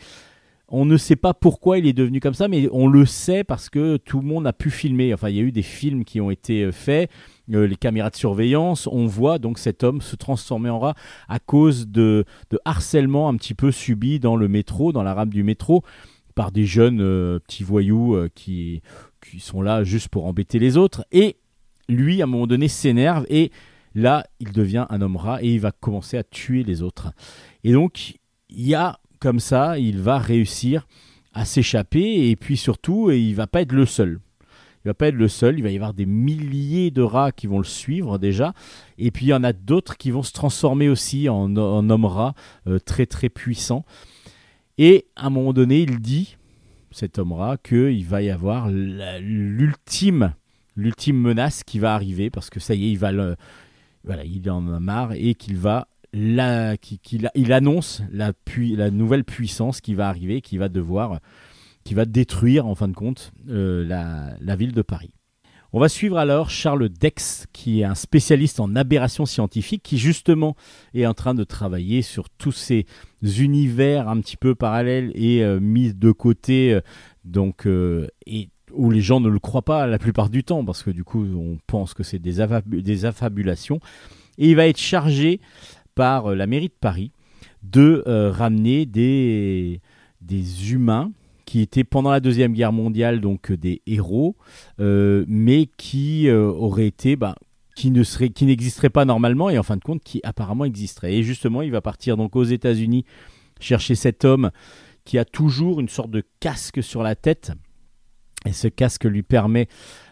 on ne sait pas pourquoi il est devenu comme ça, mais on le sait parce que tout le monde a pu filmer. Enfin, il y a eu des films qui ont été euh, faits, euh, les caméras de surveillance. On voit donc cet homme se transformer en rat à cause de, de harcèlement un petit peu subi dans le métro, dans la rame du métro, par des jeunes euh, petits voyous euh, qui, qui sont là juste pour embêter les autres. Et lui, à un moment donné, s'énerve et là, il devient un homme rat et il va commencer à tuer les autres. Et donc, il y a comme ça, il va réussir à s'échapper et puis surtout, et il va pas être le seul. Il va pas être le seul, il va y avoir des milliers de rats qui vont le suivre déjà, et puis il y en a d'autres qui vont se transformer aussi en, en hommes rats euh, très très puissants. Et à un moment donné, il dit, cet homme rat, qu'il va y avoir l'ultime, l'ultime menace qui va arriver parce que ça y est, il en a marre et qu'il va il annonce la, nouvelle puissance qui va arriver, qui va devoir, qui va détruire en fin de compte euh, la ville de Paris. On va suivre alors Charles Dex, qui est un spécialiste en aberrations scientifiques, qui justement est en train de travailler sur tous ces univers un petit peu parallèles et euh, mis de côté, euh, donc euh, et où les gens ne le croient pas la plupart du temps, parce que du coup on pense que c'est des, affabu- des affabulations. Et il va être chargé par la mairie de Paris de ramener des, des humains qui étaient pendant la deuxième guerre mondiale donc euh, des héros, euh, mais qui euh, été bah, qui ne serait, qui n'existerait pas normalement et en fin de compte qui apparemment existerait. Et justement, il va partir donc aux États-Unis chercher cet homme qui a toujours une sorte de casque sur la tête. Et ce casque lui permet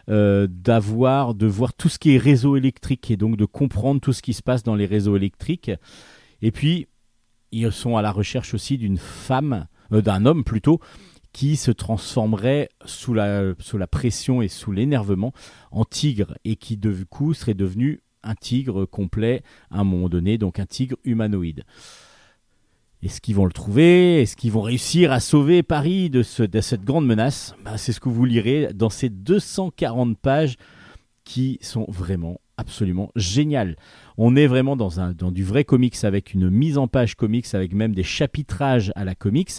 euh, d'avoir, de voir tout ce qui est réseau électrique et donc de comprendre tout ce qui se passe dans les réseaux électriques. Et puis, ils sont à la recherche aussi d'une femme, d'un homme plutôt, qui se transformerait sous la, sous la pression et sous l'énervement en tigre et qui du coup serait devenu un tigre complet à un moment donné, donc un tigre humanoïde. Est-ce qu'ils vont le trouver? Est-ce qu'ils vont réussir à sauver Paris de, ce- de cette grande menace? Bah, C'est ce que vous lirez dans ces 240 pages qui sont vraiment absolument géniales. On est vraiment dans, un, dans du vrai comics avec une mise en page comics, avec même des chapitrages à la comics,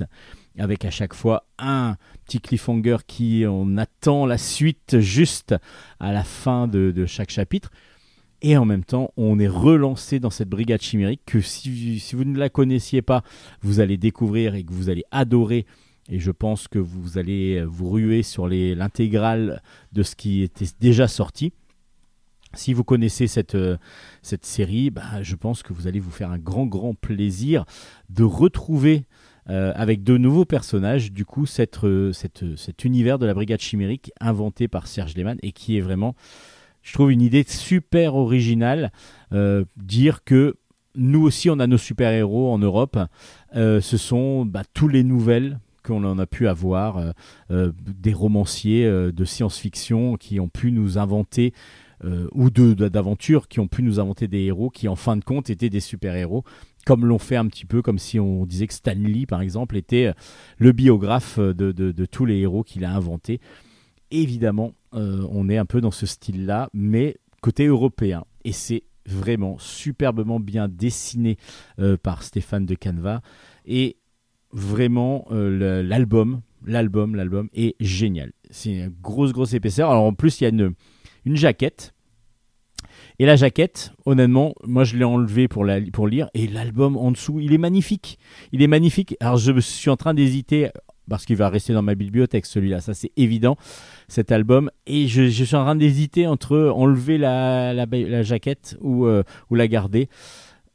avec à chaque fois un petit cliffhanger qui on attend la suite juste à la fin de, chaque chapitre. Et en même temps, on est relancé dans cette brigade chimérique que si, vous ne la connaissiez pas, vous allez découvrir et que vous allez adorer. Et je pense que vous allez vous ruer sur l'intégrale de ce qui était déjà sorti. Si vous connaissez cette, cette série, bah, je pense que vous allez vous faire un grand, grand plaisir de retrouver euh, avec de nouveaux personnages, du coup, euh, cette- cet univers de la brigade chimérique inventé par Serge Lehmann et qui est vraiment, je trouve, une idée super originale. euh, dire que nous aussi, on a nos super-héros en Europe. Euh, ce sont bah, tous les nouvelles qu'on en a pu avoir, euh, euh, des romanciers euh, de science-fiction qui ont pu nous inventer, euh, ou d'aventures qui ont pu nous inventer des héros qui, en fin de compte, étaient des super-héros, comme l'ont fait un petit peu, comme si on disait que Stan Lee, par exemple, était euh, le biographe euh, de, tous les héros qu'il a inventés. Évidemment, euh, on est un peu dans ce style-là, mais côté européen. Et c'est vraiment superbement bien dessiné par Stéphane de Canva. Et vraiment, l'album, l'album, l'album est génial. C'est une grosse, grosse épaisseur. Alors en plus, il y a une jaquette. Et la jaquette, honnêtement, moi je l'ai enlevé pour, pour lire. Et l'album en dessous, il est magnifique. Il est magnifique. Alors je suis en train d'hésiter, parce qu'il va rester dans ma bibliothèque celui-là, ça c'est évident, cet album. Et je, suis en train d'hésiter entre enlever la, la, jaquette ou, euh, ou la garder.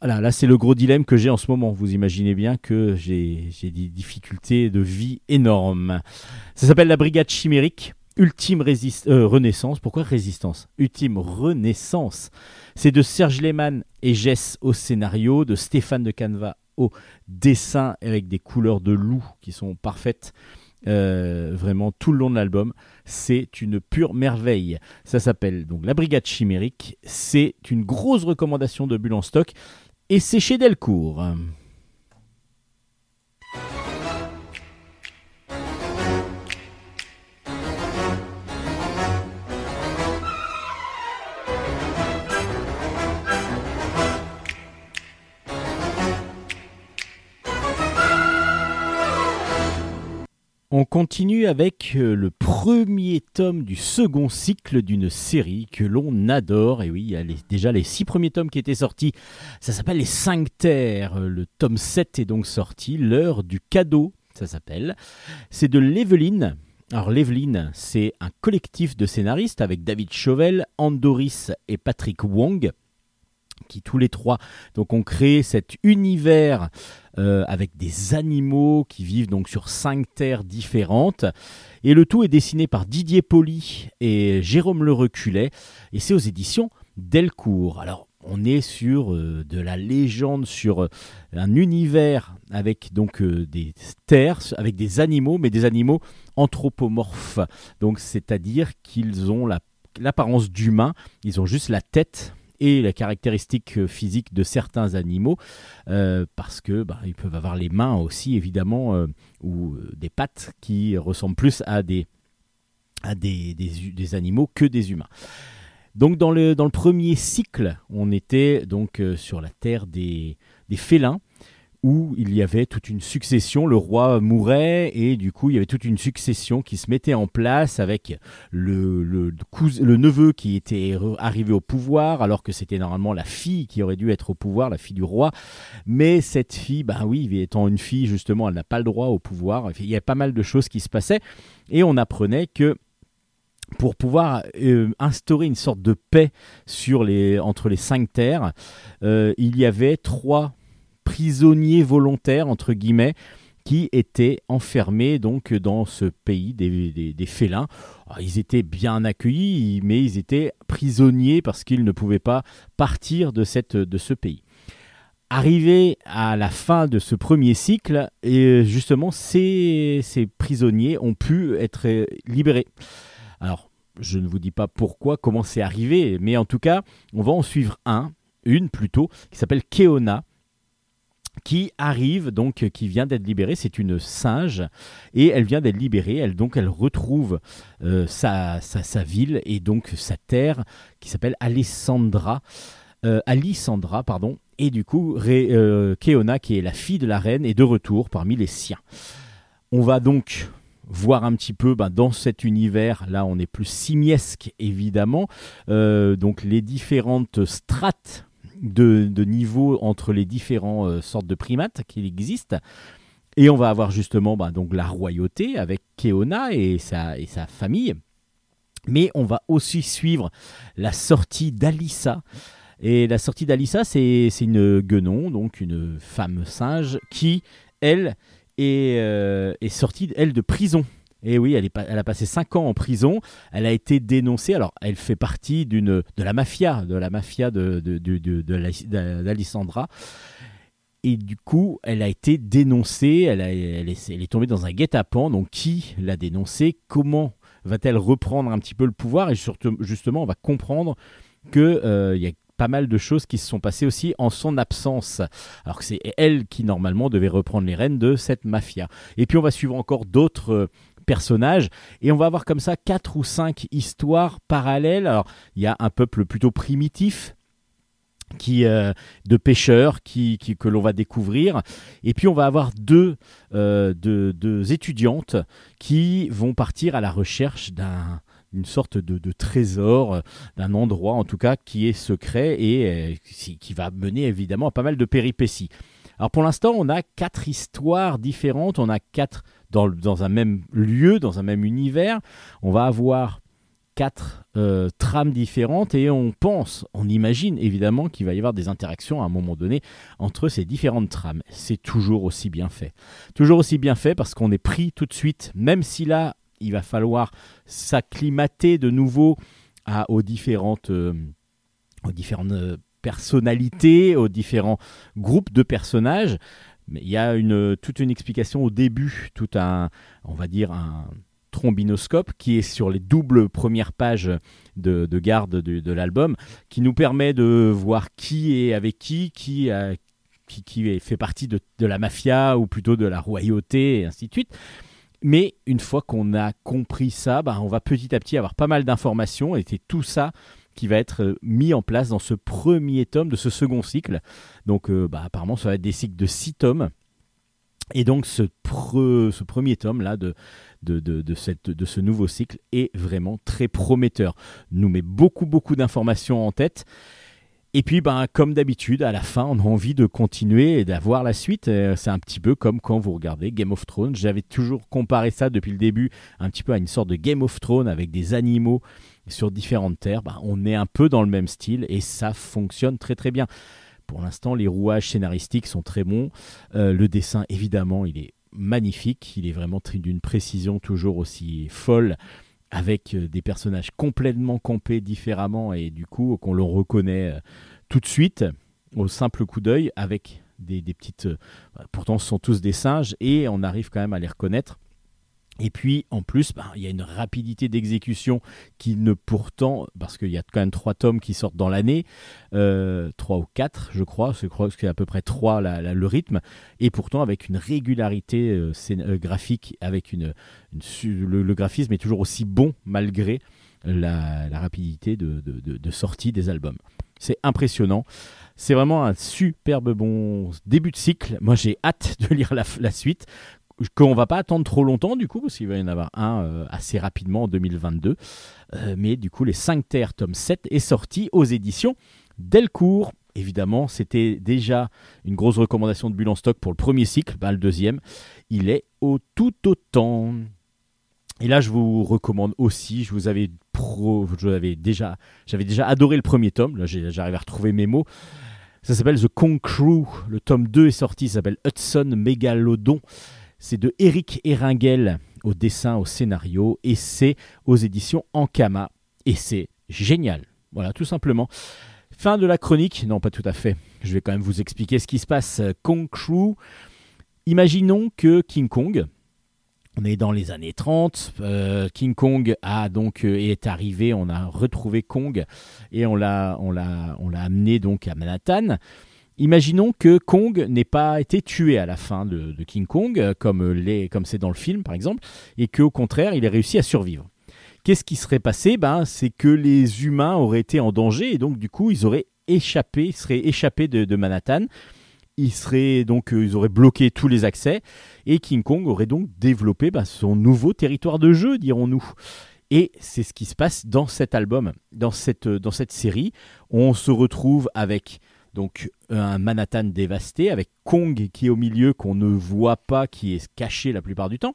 Voilà, là c'est le gros dilemme que j'ai en ce moment. Vous imaginez bien que j'ai des difficultés de vie énormes. Ça s'appelle la Brigade Chimérique. Ultime euh, Renaissance. Pourquoi Résistance? Ultime Renaissance. C'est de Serge Lehmann et Jess au scénario, de Stéphane de Canva au dessin avec des couleurs de loup qui sont parfaites. euh, vraiment tout le long de l'album, c'est une pure merveille. Ça s'appelle donc La Brigade Chimérique. C'est une grosse recommandation de Bulle en stock et c'est chez Delcourt. On continue avec euh, le premier tome du second cycle d'une série que l'on adore. Et oui, il y a déjà les six premiers tomes qui étaient sortis. Ça s'appelle Les Cinq Terres. Euh, Le tome 7 est donc sorti. L'heure du cadeau, ça s'appelle. C'est de l'Eveline. Alors l'Eveline, c'est un collectif de scénaristes avec David Chauvel, Andoris et Patrick Wong qui tous les trois donc ont créé cet univers euh, avec des animaux qui vivent donc sur cinq terres différentes. Et le tout est dessiné par Didier Poli et Jérôme Le Reculet. Et c'est aux éditions Delcourt. Alors, on est sur euh, de la légende, sur euh, un univers avec donc des terres, avec des animaux, mais des animaux anthropomorphes. Donc, c'est-à-dire qu'ils ont la- l'apparence d'humains, ils ont juste la tête et la caractéristique euh, physique de certains animaux, euh, parce que bah, ils peuvent avoir les mains aussi évidemment euh, ou des pattes qui ressemblent plus à des animaux que des humains. Donc dans le, dans le premier cycle, on était donc sur la terre des félins, où il y avait toute une succession, le roi mourait, et du coup il y avait toute une succession qui se mettait en place avec le, le, neveu qui était arrivé au pouvoir, alors que c'était normalement la fille qui aurait dû être au pouvoir, la fille du roi. Mais cette fille, ben oui, étant une fille justement, elle n'a pas le droit au pouvoir. Il y a pas mal de choses qui se passaient, et on apprenait que pour pouvoir euh, instaurer une sorte de paix sur les, entre les cinq terres, euh, il y avait trois prisonniers volontaires, entre guillemets, qui étaient enfermés donc dans ce pays des, félins. Alors, ils étaient bien accueillis, mais ils étaient prisonniers parce qu'ils ne pouvaient pas partir de ce pays. Arrivé à la fin de ce premier cycle, et justement, ces, ces prisonniers ont pu être euh, libérés. Alors, je ne vous dis pas pourquoi, comment c'est arrivé, mais en tout cas, on va en suivre un, une plutôt, qui s'appelle Keona, qui arrive donc euh, qui vient d'être libérée. C'est une singe et elle vient d'être libérée. Elle donc elle retrouve euh, sa, ville et donc sa terre qui s'appelle Alessandra euh, pardon. Et du coup Keona qui est la fille de la reine est de retour parmi les siens. On va donc voir un petit peu ben, dans cet univers là on est plus simiesque évidemment donc les différentes strates de, niveau entre les différentes euh, sortes de primates qui existent. Et on va avoir justement bah, donc la royauté avec Keona et sa, famille. Mais on va aussi suivre la sortie d'Alissa. Et la sortie d'Alissa, c'est c'est une guenon, donc une femme singe, qui, elle, est, euh, est sortie, elle, de prison. Et oui, elle, a passé 5 ans en prison. Elle a été dénoncée. Alors, elle fait partie de la mafia, de la mafia de. Et du coup, elle a été dénoncée. Elle, est, tombée dans un guet-apens. Donc, qui l'a dénoncée? Comment va-t-elle reprendre un petit peu le pouvoir? Et surtout, justement, on va comprendre que euh, y a pas mal de choses qui se sont passées aussi en son absence. Alors que c'est elle qui normalement devait reprendre les rênes de cette mafia. Et puis on va suivre encore d'autres euh, personnages et on va avoir comme ça quatre ou cinq histoires parallèles. Alors il y a un peuple plutôt primitif qui euh, de pêcheurs qui, qui- que l'on va découvrir et puis on va avoir deux, euh, deux, étudiantes qui vont partir à la recherche d'un sorte de, de trésor, d'un endroit en tout cas qui est secret et euh, qui qui va mener évidemment à pas mal de péripéties. Alors pour l'instant, on a quatre histoires différentes, on a quatre dans, un même lieu, dans un même univers. On va avoir quatre euh, trames différentes et on pense, on imagine évidemment qu'il va y avoir des interactions à un moment donné entre ces différentes trames. C'est toujours aussi bien fait. Toujours aussi bien fait parce qu'on est pris tout de suite, même si là, il va falloir s'acclimater de nouveau aux différentes, euh, euh, personnalités, aux différents groupes de personnages. Mais il y a une, toute une explication au début, tout un, on va dire, un trombinoscope qui est sur les doubles premières pages de, de garde de, l'album, qui nous permet de voir qui est avec qui, qui, qui, qui fait partie de, de la mafia ou plutôt de la royauté, et ainsi de suite. Mais une fois qu'on a compris ça, bah, on va petit à petit avoir pas mal d'informations et tout ça qui va être euh, mis en place dans ce premier tome de ce second cycle. Donc euh, bah, apparemment ça va être des cycles de 6 tomes. Et donc ce, pre- ce premier tome là de, de, de, de cette, de ce nouveau cycle est vraiment très prometteur. Nous met beaucoup beaucoup d'informations en tête. Et puis, ben, comme d'habitude, à la fin, on a envie de continuer et d'avoir la suite. Euh, C'est un petit peu comme quand vous regardez Game of Thrones. J'avais toujours comparé ça depuis le début un petit peu à une sorte de Game of Thrones avec des animaux sur différentes terres. Ben, on est un peu dans le même style et ça fonctionne très très bien. Pour l'instant, les rouages scénaristiques sont très bons. Euh, le dessin, évidemment, il est magnifique. Il est vraiment d'une précision toujours aussi folle avec euh, des personnages complètement campés différemment et du coup qu'on le reconnaît euh, tout de suite au simple coup d'œil avec des, des petites... euh, pourtant ce sont tous des singes et on arrive quand même à les reconnaître. Et puis en plus, ben, il y a une rapidité d'exécution qui ne pourtant, parce qu'il y a quand même trois tomes qui sortent dans l'année, euh, trois ou quatre je crois, je crois que c'est à peu près trois le rythme, et pourtant avec une régularité euh, euh, graphique, avec une, le, graphisme est toujours aussi bon malgré la, rapidité de, sortie des albums. C'est impressionnant. C'est vraiment un superbe bon début de cycle. Moi, j'ai hâte de lire la suite. Qu'on va pas attendre trop longtemps, du coup, parce qu'il va y en avoir un euh, assez rapidement en 2022. Euh, mais du coup, les 5 terres, tome 7, est sorti aux éditions Delcourt. Évidemment, c'était déjà une grosse recommandation de Bulle en stock pour le premier cycle. Bah, le deuxième, il est au tout autant. Et là, je vous recommande aussi, je vous avais, je l'avais déjà, j'avais déjà adoré le premier tome, là j'arrive à retrouver mes mots. Ça s'appelle The Kong Crew, le tome 2 est sorti, il s'appelle Hudson Megalodon. C'est de Eric Eringel au dessin, au scénario, et c'est aux éditions Ankama, et c'est génial. Voilà, tout simplement. Fin de la chronique, non pas tout à fait, je vais quand même vous expliquer ce qui se passe. Kong Crew, imaginons que King Kong, on est dans les années 30. euh, King Kong a donc euh, est arrivé. On a retrouvé Kong et on l'a on amené donc à Manhattan. Imaginons que Kong n'ait pas été tué à la fin de, King Kong, euh, comme c'est dans le film par exemple, et qu'au contraire, il ait réussi à survivre. Qu'est-ce qui serait passé? Ben, C'est que les humains auraient été en danger, et donc du coup, ils auraient échappé, ils seraient échappés de, Manhattan. Ils, seraient, donc, euh, ils auraient bloqué tous les accès, et King Kong aurait donc développé ben, son nouveau territoire de jeu, dirons-nous. Et c'est ce qui se passe dans cet album, dans cette, dans cette série. On se retrouve avec donc un Manhattan dévasté, avec Kong qui est au milieu, qu'on ne voit pas, qui est caché la plupart du temps.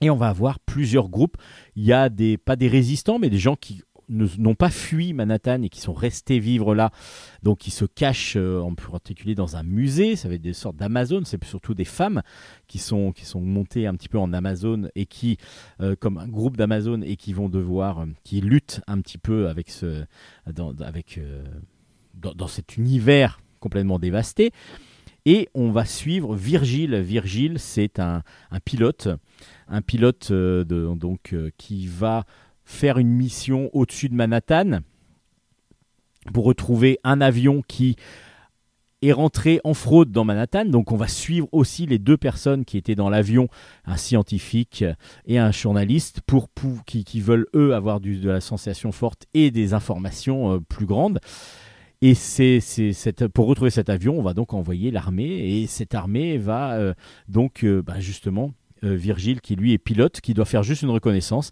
Et on va avoir plusieurs groupes. Il y a des, pas des résistants, mais des gens qui n'ont pas fui Manhattan et qui sont restés vivre là. Donc qui se cachent euh, en particulier dans un musée. Ça va être des sortes d'Amazon. C'est surtout des femmes qui sont, qui sont montées un petit peu en Amazon et qui, euh, comme un groupe d'Amazon, et qui vont devoir, euh, qui luttent un petit peu avec ce, avec, dans, cet univers complètement dévasté. Et on va suivre Virgile. Virgile, c'est un, pilote, un pilote euh, donc, euh, qui va faire une mission au-dessus de Manhattan pour retrouver un avion qui est rentré en fraude dans Manhattan. Donc on va suivre aussi les deux personnes qui étaient dans l'avion, un scientifique et un journaliste, pour, qui, veulent eux avoir de la sensation forte et des informations euh, plus grandes. Et c'est, pour retrouver cet avion, on va donc envoyer l'armée. Et cette armée va euh, donc, euh, bah, justement, euh, Virgile, qui lui est pilote, qui doit faire juste une reconnaissance,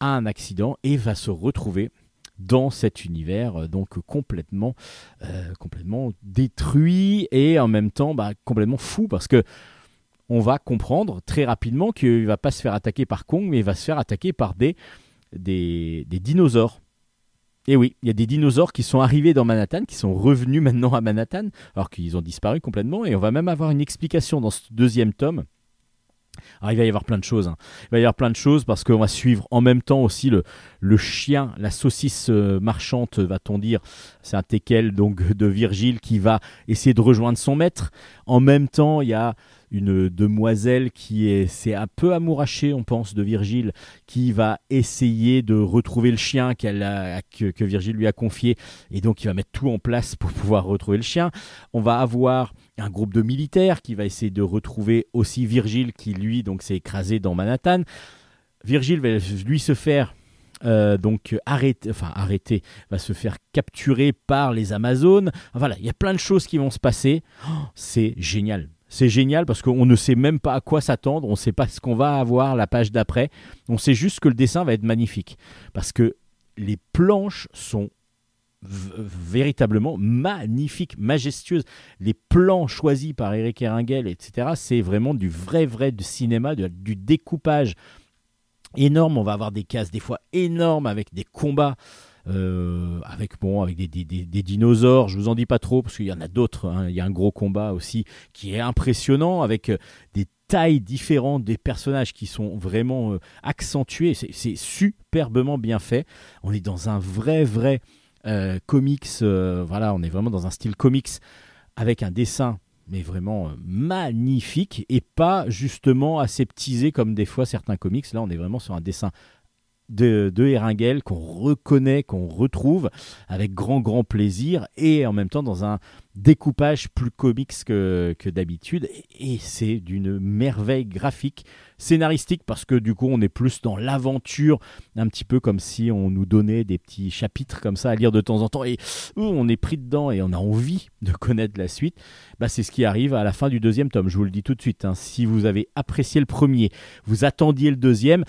a un accident et va se retrouver dans cet univers donc complètement, complètement détruit et en même temps bah, complètement fou parce que on va comprendre très rapidement qu'il va pas se faire attaquer par Kong, mais il va se faire attaquer par des dinosaures. Et oui, il y a des dinosaures qui sont arrivés dans Manhattan, qui sont revenus maintenant à Manhattan, alors qu'ils ont disparu complètement. Et on va même avoir une explication dans ce deuxième tome. Alors il va y avoir plein de choses. hein. Il va y avoir plein de choses parce qu'on va suivre en même temps aussi le, le chien, la saucisse euh, marchande, va-t-on dire. C'est un teckel donc de Virgile qui va essayer de rejoindre son maître. En même temps, il y a une demoiselle qui est, c'est un peu amouraché, on pense, de Virgile, qui va essayer de retrouver le chien que, Virgile lui a confié, et donc il va mettre tout en place pour pouvoir retrouver le chien. On va avoir un groupe de militaires qui va essayer de retrouver aussi Virgile, qui lui donc s'est écrasé dans Manhattan. Virgile va lui se faire euh, donc arrêter, enfin va se faire capturer par les Amazones. Voilà, il y a plein de choses qui vont se passer. Oh, c'est génial. C'est génial parce qu'on ne sait même pas à quoi s'attendre, on ne sait pas ce qu'on va avoir la page d'après. On sait juste que le dessin va être magnifique parce que les planches sont véritablement magnifiques, majestueuses. Les plans choisis par Eric Erringel, etc., c'est vraiment du vrai, vrai cinéma, du découpage énorme. On va avoir des cases des fois énormes avec des combats. Euh, avec bon avec des, des- des- dinosaures je vous en dis pas trop parce qu'il y en a d'autres hein. il y a un gros combat aussi qui est impressionnant avec euh, des tailles différentes des personnages qui sont vraiment euh, accentués. C'est superbement bien fait. On est dans un vrai vrai comics voilà on est vraiment dans un style comics avec un dessin mais vraiment magnifique et pas justement aseptisé comme des fois certains comics. Là on est vraiment sur un dessin de, de Erringel qu'on reconnaît, qu'on retrouve avec grand grand plaisir et en même temps dans un découpage plus comics que, d'habitude et, c'est d'une merveille graphique, scénaristique parce que du coup on est plus dans l'aventure, un petit peu comme si on nous donnait des petits chapitres comme ça à lire de temps en temps et ouh, on est pris dedans et on a envie de connaître la suite. Bah, c'est ce qui arrive à la fin du deuxième tome, je vous le dis tout de suite. hein. Si vous avez apprécié le premier, vous attendiez le deuxième,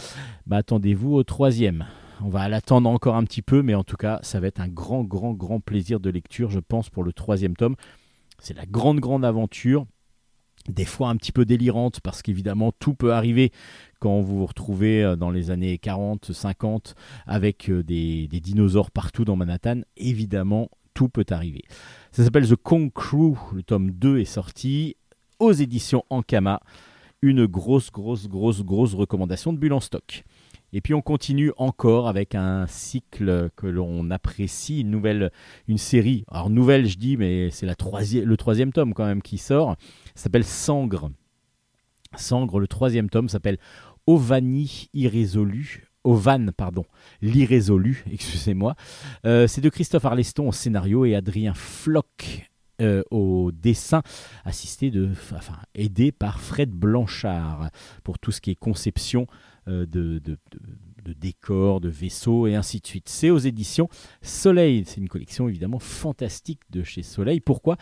bah, attendez-vous au troisième. On va l'attendre encore un petit peu, mais en tout cas, ça va être un grand, grand, grand plaisir de lecture, je pense, pour le troisième tome. C'est la grande, grande aventure, des fois un petit peu délirante, parce qu'évidemment, tout peut arriver quand vous vous retrouvez euh, dans les années 40, 50, avec euh, des, dinosaures partout dans Manhattan. Évidemment, tout peut arriver. Ça s'appelle The Kong Crew, le tome 2 est sorti aux éditions Ankama. Une grosse, grosse, grosse, grosse recommandation de Bulle en stock. Et puis on continue encore avec un cycle que l'on apprécie, une nouvelle, une série. Alors nouvelle, je dis, mais c'est le troisième tome quand même qui sort. S'appelle Sangre. Sangre, le troisième tome s'appelle Ovani irrésolu. Ovan, pardon, l'irrésolu, excusez-moi. Euh, c'est de Christophe Arleston au scénario et Adrien Floch euh, au dessin assisté de, enfin, aidé par Fred Blanchard pour tout ce qui est conception de, de, de- de décors, de vaisseaux et ainsi de suite. C'est aux éditions Soleil. C'est une collection évidemment fantastique de chez Soleil. Pourquoi?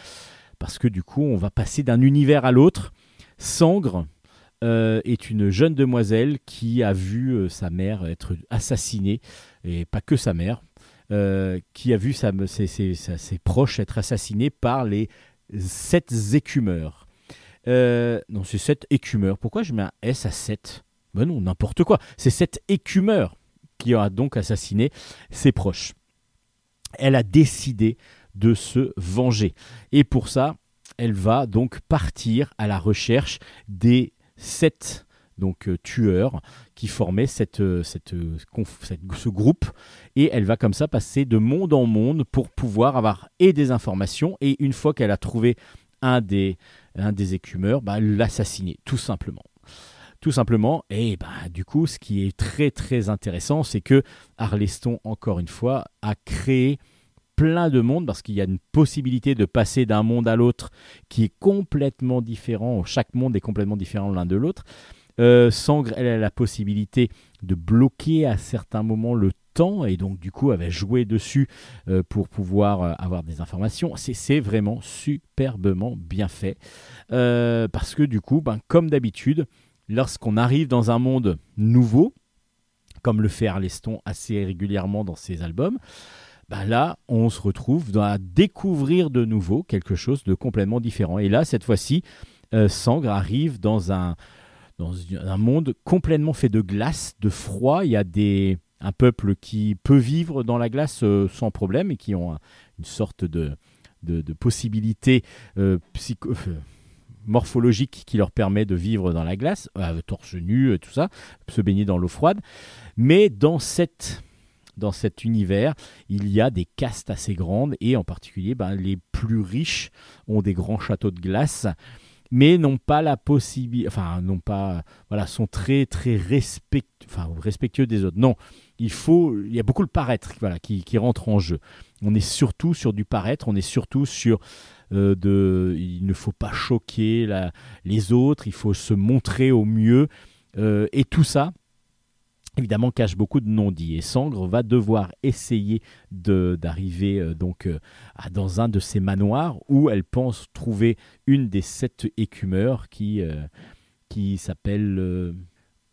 Parce que du coup, on va passer d'un univers à l'autre. Sangre euh, est une jeune demoiselle qui a vu euh, sa mère être assassinée, et pas que sa mère, euh, qui a vu sa- ses, ses- proches être assassinés par les sept écumeurs. Euh, non, c'est sept écumeurs. Pourquoi je mets un S à 7 Ben non, n'importe quoi. C'est sept écumeurs qui a donc assassiné ses proches. Elle a décidé de se venger. Et pour ça, elle va donc partir à la recherche des sept donc, euh, tueurs qui formaient cette, euh, cette, euh, cette- ce groupe. Et elle va comme ça passer de monde en monde pour pouvoir avoir et des informations. Et une fois qu'elle a trouvé un des, un des écumeurs, bah, l'assassiner, tout simplement. Tout simplement. Et bah, du coup, ce qui est très très intéressant, c'est que Arleston, encore une fois, a créé plein de mondes parce qu'il y a une possibilité de passer d'un monde à l'autre qui est complètement différent. Chaque monde est complètement différent l'un de l'autre. Euh, Sangre, elle a la possibilité de bloquer à certains moments le temps et donc du coup va jouer dessus euh, pour pouvoir euh, avoir des informations. C'est- C'est vraiment superbement bien fait Euh, parce que du coup, ben, comme d'habitude, lorsqu'on arrive dans un monde nouveau, comme le fait Arleston assez régulièrement dans ses albums, ben là, on se retrouve à découvrir de nouveau quelque chose de complètement différent. Et là, cette fois-ci, euh, Sangre arrive dans un, dans un monde complètement fait de glace, de froid. Il y a des, un peuple qui peut vivre dans la glace euh, sans problème et qui ont un- une sorte de, de, de possibilité euh, euh, morphologique qui leur permet de vivre dans la glace, euh, torse nu, euh, tout ça, se baigner dans l'eau froide. Mais dans cette dans cet univers, il y a des castes assez grandes et en particulier ben, les plus riches ont des grands châteaux de glace mais n'ont pas la possibilité enfin n'ont pas voilà sont très très respect, enfin, respectueux des autres. Non, il faut il y a beaucoup le paraître voilà qui, qui rentre en jeu. On est surtout sur du paraître, on est surtout sur euh, de il ne faut pas choquer les autres, il faut se montrer au mieux euh, et tout ça évidemment cache beaucoup de non-dits et Sangre va devoir essayer d'arriver euh, donc dans un de ces manoirs où elle pense trouver une des sept écumeurs qui, qui s'appelle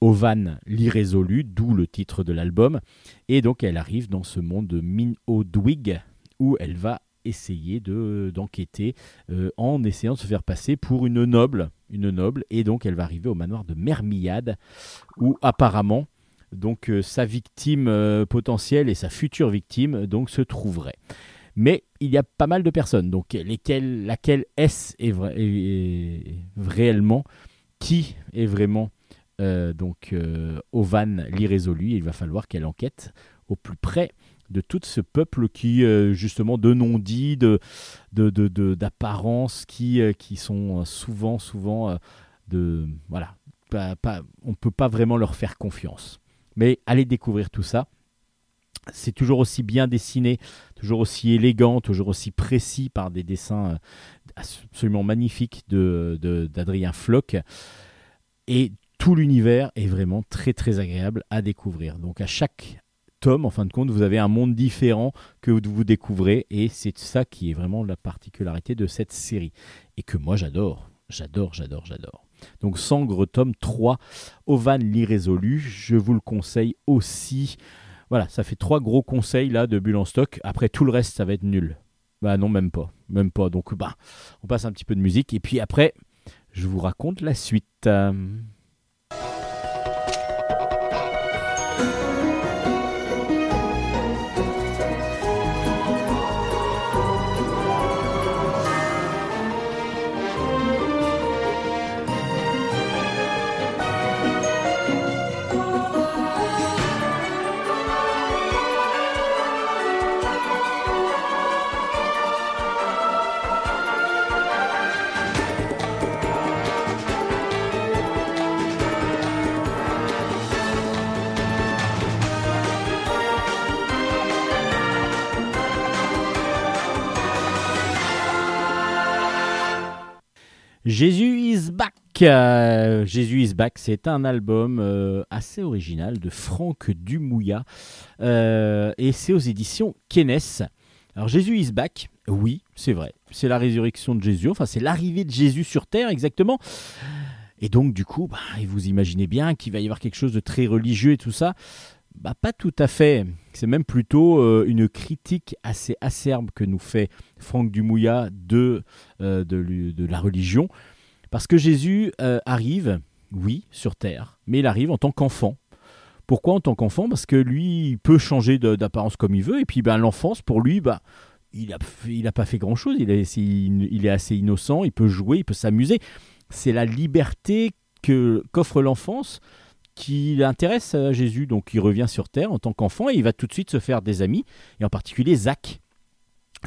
Ovan l'irrésolu, d'où le titre de l'album. Et donc elle arrive dans ce monde de Min Odwig où elle va essayer de d'enquêter euh, en essayant de se faire passer pour une noble, une noble, et donc elle va arriver au manoir de Mermiade où apparemment donc euh, sa victime euh, potentielle et sa future victime donc se trouveraient. Mais il y a pas mal de personnes, donc lesquelles, laquelle est-ce réellement qui est vraiment euh, donc euh, Ovan l'irrésolu? Il va falloir qu'elle enquête au plus près de tout ce peuple qui euh, justement de non-dits, de, de, de- de- d'apparences qui, euh, qui sont souvent souvent euh, de voilà pas, pas- on peut pas vraiment leur faire confiance. Mais allez découvrir tout ça. C'est toujours aussi bien dessiné, toujours aussi élégant, toujours aussi précis par des dessins euh, absolument magnifiques de, de- d'Adrien Floch. Et tout l'univers est vraiment très très agréable à découvrir. Donc à chaque tome, en fin de compte, vous avez un monde différent que vous découvrez. Et c'est ça qui est vraiment la particularité de cette série. Et que moi j'adore. J'adore, j'adore, j'adore. Donc Sangre tome 3, Ovan l'irrésolu, je vous le conseille aussi. Voilà, ça fait trois gros conseils là de Bulle en stock. Après tout le reste, ça va être nul. Bah non, même pas, même pas. Donc bah, on passe un petit peu de musique et puis après, je vous raconte la suite. Euh,「Jésus is back. Euh, Jésus is back, c'est un album euh, assez original de Franck Dumouya euh, et c'est aux éditions Kenes. Alors Jésus is back, oui, c'est vrai, c'est la résurrection de Jésus, enfin c'est l'arrivée de Jésus sur terre exactement. Et donc du coup, bah, vous imaginez bien qu'il va y avoir quelque chose de très religieux et tout ça. Bah, pas tout à fait. C'est même plutôt euh, une critique assez acerbe que nous fait Franck Dumouya de, euh, de, la religion. Parce que Jésus euh, arrive, oui, sur Terre, mais il arrive en tant qu'enfant. Pourquoi en tant qu'enfant? Parce que lui, il peut changer d'apparence comme il veut. Et puis ben, l'enfance, pour lui, bah, il n'a il a pas fait grand-chose. Il est, il est assez innocent, il peut jouer, il peut s'amuser. C'est la liberté qu'offre l'enfance qui l'intéresse à Jésus. Donc il revient sur Terre en tant qu'enfant et il va tout de suite se faire des amis, et en particulier Zach.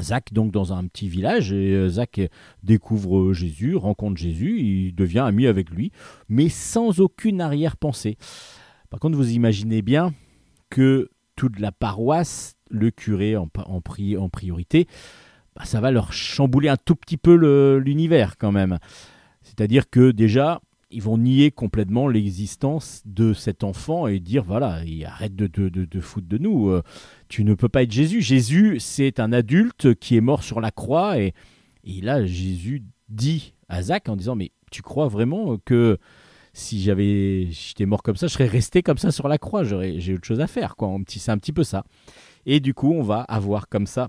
Zach, donc dans un petit village, et euh, Zach découvre Jésus, rencontre Jésus, il devient ami avec lui, mais sans aucune arrière-pensée. Par contre, vous imaginez bien que toute la paroisse, le curé en, pri- en priorité, bah, ça va leur chambouler un tout petit peu l'univers quand même. C'est-à-dire que déjà, ils vont nier complètement l'existence de cet enfant et dire voilà, il arrête de, de, de, de foutre de nous. euh, tu ne peux pas être Jésus. Jésus, c'est un adulte qui est mort sur la croix et, et là, Jésus dit à Zach en disant mais tu crois vraiment que si j'avais j'étais mort comme ça, je serais resté comme ça sur la croix? J'aurais j'ai autre chose à faire quoi. C'est un petit peu ça. Et du coup, on va avoir comme ça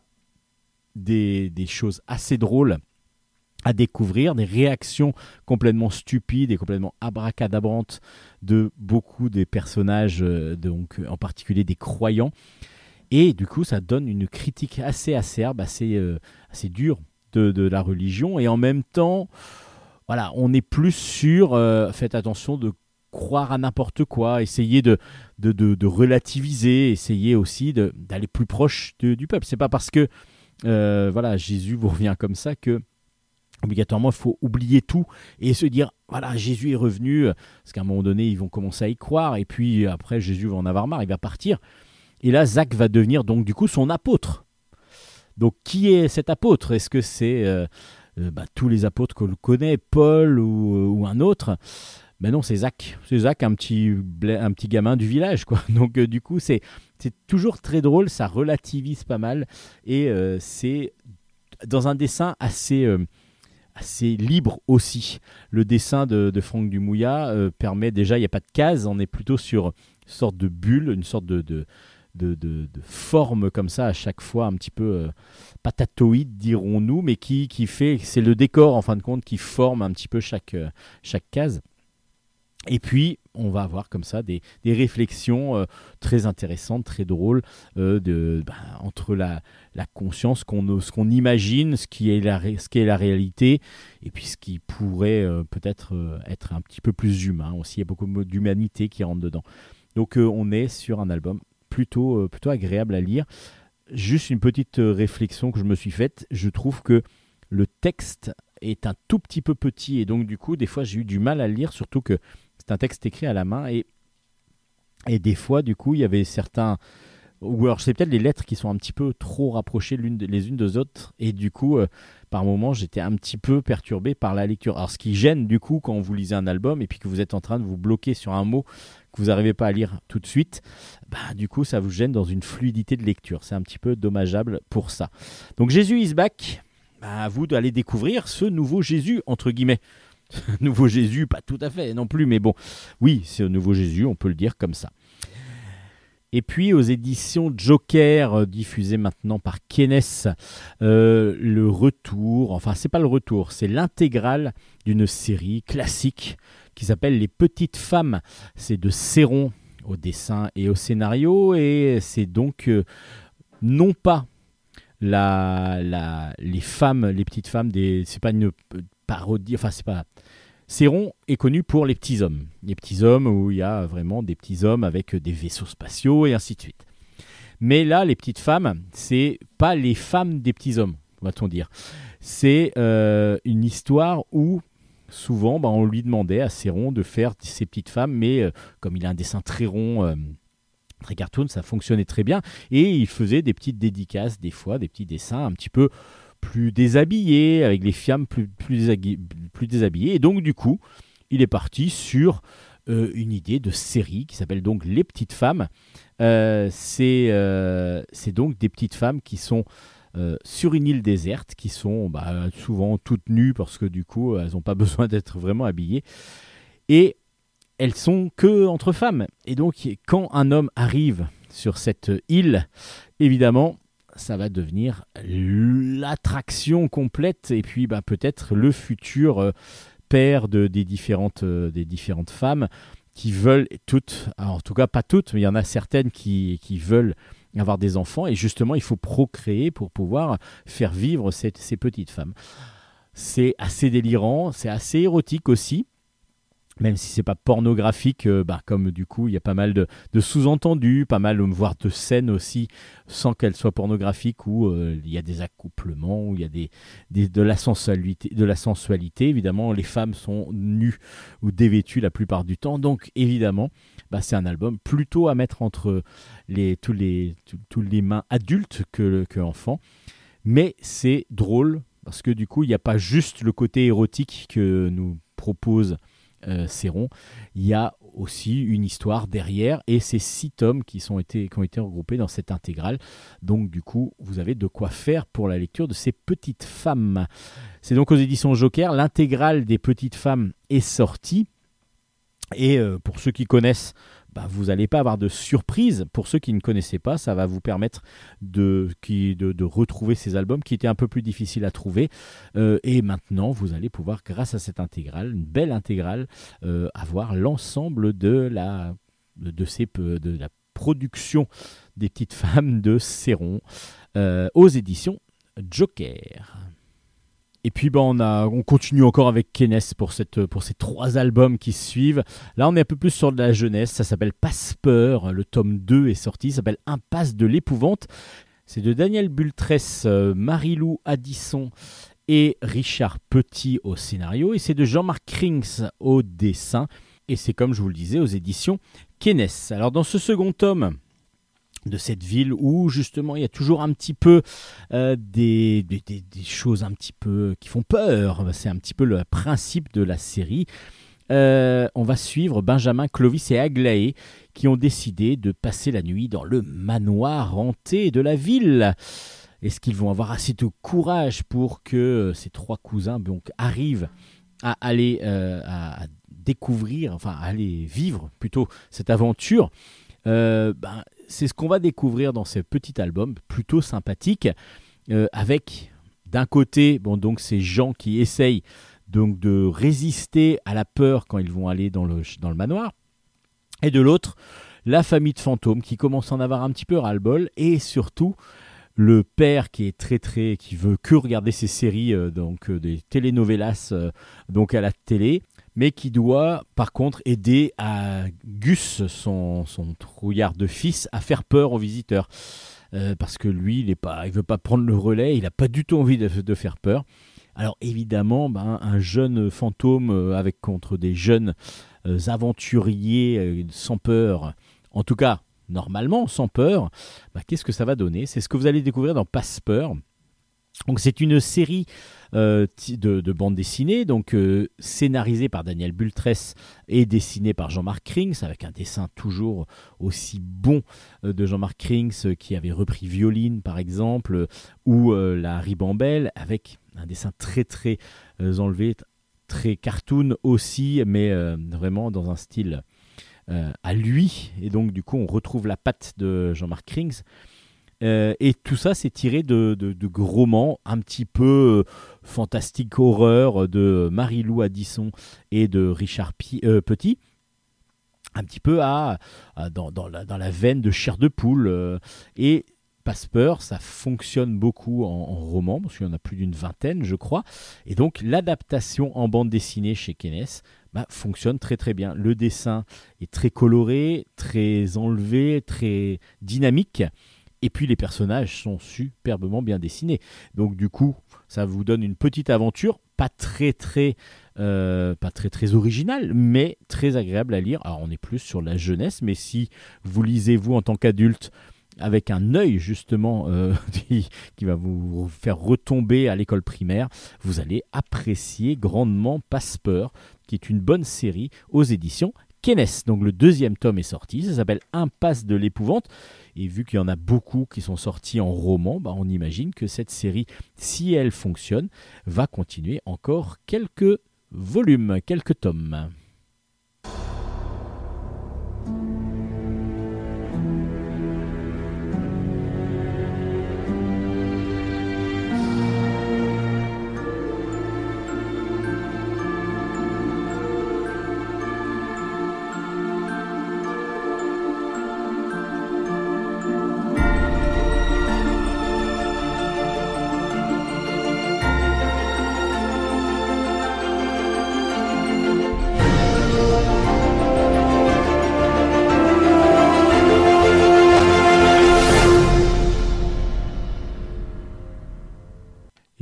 des, des choses assez drôles à découvrir, des réactions complètement stupides et complètement abracadabrantes de beaucoup des personnages, euh, donc en particulier des croyants. Et du coup, ça donne une critique assez acerbe, assez, euh, assez dure de, de la religion. Et en même temps, voilà, on est plus sur, euh, faites attention de croire à n'importe quoi, essayer de, de, relativiser, essayer aussi d'aller plus proche du peuple. C'est pas parce que euh, voilà, Jésus vous revient comme ça que obligatoirement il faut oublier tout et se dire voilà Jésus est revenu parce qu'à un moment donné ils vont commencer à y croire et puis après Jésus va en avoir marre il va partir. Et là Zach va devenir donc du coup son apôtre. Donc qui est cet apôtre? Est-ce que c'est euh, euh, bah, tous les apôtres que l'on connaît Paul ou, ou un autre? Ben non c'est Zach. C'est Zach un petit un petit gamin du village quoi. Donc euh, du coup c'est toujours très drôle ça relativise pas mal et euh, c'est dans un dessin assez euh, assez libre aussi. Le dessin de, Franck Dumouya euh, permet déjà, il n'y a pas de case, on est plutôt sur une sorte de bulle, une sorte de, forme comme ça à chaque fois, un petit peu euh, patatoïde dirons-nous, mais qui, qui fait, c'est le décor en fin de compte qui forme un petit peu chaque, euh, chaque case. Et puis, on va avoir comme ça des, des réflexions euh, très intéressantes, très drôles, euh, de, ben, entre la, la conscience, qu'on, ce qu'on imagine, ce qui, est la, ce qui est la réalité, et puis ce qui pourrait euh, peut-être être un petit peu plus humain aussi. Il y a beaucoup d'humanité qui rentre dedans. Donc on est sur un album plutôt, plutôt agréable à lire. Juste une petite réflexion que je me suis faite. Je trouve que le texte est un tout petit peu petit, et donc du coup, des fois, j'ai eu du mal à le lire, surtout que c'est un texte écrit à la main, et, et des fois, du coup, il y avait certains ou alors c'est peut-être les lettres qui sont un petit peu trop rapprochées les unes des autres et du coup euh, par moments j'étais un petit peu perturbé par la lecture. Alors ce qui gêne du coup quand vous lisez un album et puis que vous êtes en train de vous bloquer sur un mot que vous n'arrivez pas à lire tout de suite bah du coup ça vous gêne dans une fluidité de lecture. C'est un petit peu dommageable pour ça. Donc Jésus is back. Bah, à vous d'aller découvrir ce nouveau Jésus entre guillemets nouveau Jésus pas tout à fait non plus mais bon oui c'est un nouveau Jésus on peut le dire comme ça et puis aux éditions Joker, euh, diffusées maintenant par Kenes, euh, le retour, enfin c'est pas le retour, c'est l'intégrale d'une série classique qui s'appelle Les Petites Femmes. C'est de Céron au dessin et au scénario, et c'est donc euh, non pas la, la, les femmes, les petites femmes, des, c'est pas une parodie, enfin c'est pas Céron est connu pour les petits hommes. Les petits hommes où il y a vraiment des petits hommes avec des vaisseaux spatiaux et ainsi de suite. Mais là, les petites femmes, c'est pas les femmes des petits hommes, va-t-on dire. C'est euh, une histoire où souvent bah, on lui demandait à Céron de faire ces petites femmes, mais euh, comme il a un dessin très rond, euh, très cartoon, ça fonctionnait très bien. Et il faisait des petites dédicaces, des fois, des petits dessins un petit peu plus déshabillées, avec les femmes plus, déshabillées. Et donc, du coup, il est parti sur euh, une idée de série qui s'appelle donc Les Petites Femmes. Euh, c'est euh, c'est donc des petites femmes qui sont sur une île déserte, qui sont bah, souvent toutes nues parce que du coup, elles n'ont pas besoin d'être vraiment habillées. Et elles sont que entre femmes. Et donc, quand un homme arrive sur cette île, évidemment, ça va devenir l'attraction complète et puis bah, peut-être le futur euh, père de, des, différentes, euh, des différentes femmes qui veulent toutes, en tout cas pas toutes, mais il y en a certaines qui, qui veulent avoir des enfants et justement il faut procréer pour pouvoir faire vivre ces petites femmes. C'est assez délirant, c'est assez érotique aussi. Même si c'est pas pornographique, euh, bah, comme du coup il y a pas mal de, sous-entendus, pas mal euh, voire de scènes aussi, sans qu'elles soient pornographiques, où euh, il y a des accouplements, où il y a des, de, la sensualité, de la sensualité. Évidemment, les femmes sont nues ou dévêtues la plupart du temps, donc évidemment, bah, c'est un album plutôt à mettre entre les, tous, les, tous les mains adultes que, que enfants. Mais c'est drôle parce que du coup, il n'y a pas juste le côté érotique que nous propose euh, Céron. Il y a aussi une histoire derrière et c'est six tomes qui, sont été, qui ont été regroupés dans cette intégrale. Donc du coup, vous avez de quoi faire pour la lecture de ces petites femmes. C'est donc aux éditions Joker. L'intégrale des petites femmes est sortie. Et euh, pour ceux qui connaissent, bah, vous n'allez pas avoir de surprise. Pour ceux qui ne connaissaient pas, ça va vous permettre de, retrouver ces albums qui étaient un peu plus difficiles à trouver. Euh, et maintenant, vous allez pouvoir, grâce à cette intégrale, une belle intégrale, euh, avoir l'ensemble de la production des petites femmes de Céron euh, aux éditions Joker. Et puis ben, on, continue encore avec Kenes pour, pour ces trois albums qui suivent. Là on est un peu plus sur de la jeunesse, ça s'appelle Passepeur, le tome 2 est sorti, ça s'appelle Impasse de l'épouvante. C'est de Daniel Bultress, euh, Marie-Lou Addison et Richard Petit au scénario. Et c'est de Jean-Marc Krings au dessin. Et c'est comme je vous le disais aux éditions Kenes. Alors dans ce second tome de cette ville où justement il y a toujours un petit peu euh, des, choses un petit peu qui font peur. C'est un petit peu le principe de la série. Euh, on va suivre Benjamin, Clovis et Aglaé qui ont décidé de passer la nuit dans le manoir hanté de la ville. Est-ce qu'ils vont avoir assez de courage pour que euh, ces trois cousins donc, arrivent à aller découvrir, enfin à aller vivre plutôt cette aventure? Ben, C'est ce qu'on va découvrir dans ce petit album plutôt sympathique euh, avec d'un côté bon, donc ces gens qui essayent donc de résister à la peur quand ils vont aller dans le, manoir et de l'autre la famille de fantômes qui commence à en avoir un petit peu ras-le-bol et surtout le père qui est très très qui veut que regarder ses séries euh, donc euh, des telenovelas donc à la télé mais qui doit par contre aider à Gus son, trouillard de fils à faire peur aux visiteurs. Euh, parce que lui il il veut pas prendre le relais il a pas du tout envie de, faire peur. Alors évidemment ben, un jeune fantôme euh, avec contre des jeunes euh, aventuriers sans peur en tout cas normalement sans peur bah, qu'est-ce que ça va donner? C'est ce que vous allez découvrir dans Passe-Peur. C'est une série euh, de, de bande dessinée, donc euh, scénarisée par Daniel Bultress et dessinée par Jean-Marc Krings, avec un dessin toujours aussi bon euh, de Jean-Marc Krings qui avait repris Violine par exemple, ou la Ribambelle, avec un dessin très très enlevé, très cartoon aussi, mais vraiment dans un style à lui. Et donc, du coup, on retrouve la patte de Jean-Marc Krings. Euh, et tout ça, c'est tiré de, de romans un petit peu euh, fantastique horreur de Marie-Lou Addison et de Richard euh, Petit. Un petit peu à, dans, la, veine de chair de poule. euh, et Passe-Peur, ça fonctionne beaucoup en, roman, parce qu'il y en a plus d'une vingtaine, je crois. Et donc, l'adaptation en bande dessinée chez Kenes bah, fonctionne très très bien. Le dessin est très coloré, très enlevé, très dynamique. Et puis les personnages sont superbement bien dessinés. Donc du coup, ça vous donne une petite aventure, pas très très, euh, pas très très originale, mais très agréable à lire. Alors on est plus sur la jeunesse, mais si vous lisez vous en tant qu'adulte avec un œil justement euh, qui, va vous faire retomber à l'école primaire, vous allez apprécier grandement Passepeur, qui est une bonne série aux éditions Kenes. Donc le deuxième tome est sorti, ça s'appelle Impasse de l'épouvante. Et vu qu'il y en a beaucoup qui sont sortis en roman, bah, on imagine que cette série, si elle fonctionne, va continuer encore quelques volumes, quelques tomes.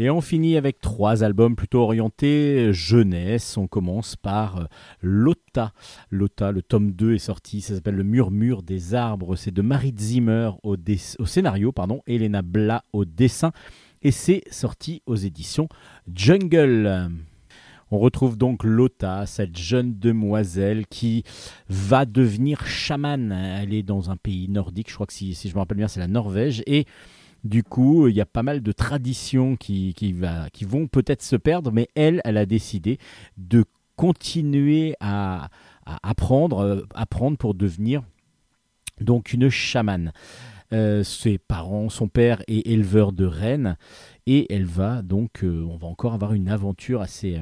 Et on finit avec trois albums plutôt orientés jeunesse. On commence par euh, Lota. Lota, le tome 2 est sorti, ça s'appelle Le Murmure des arbres. C'est de Marie Zimmer au, scénario, pardon, Elena Bla au dessin. Et c'est sorti aux éditions Jungle. On retrouve donc Lota, cette jeune demoiselle qui va devenir chamane. Elle est dans un pays nordique, je crois que si, si je me rappelle bien, c'est la Norvège. Et du coup, il y a pas mal de traditions qui, vont peut-être se perdre, mais elle, elle a décidé de continuer à, euh, apprendre pour devenir donc une chamane. Euh, ses parents, son père est éleveur de rennes et elle va donc, euh, on va encore avoir une aventure assez,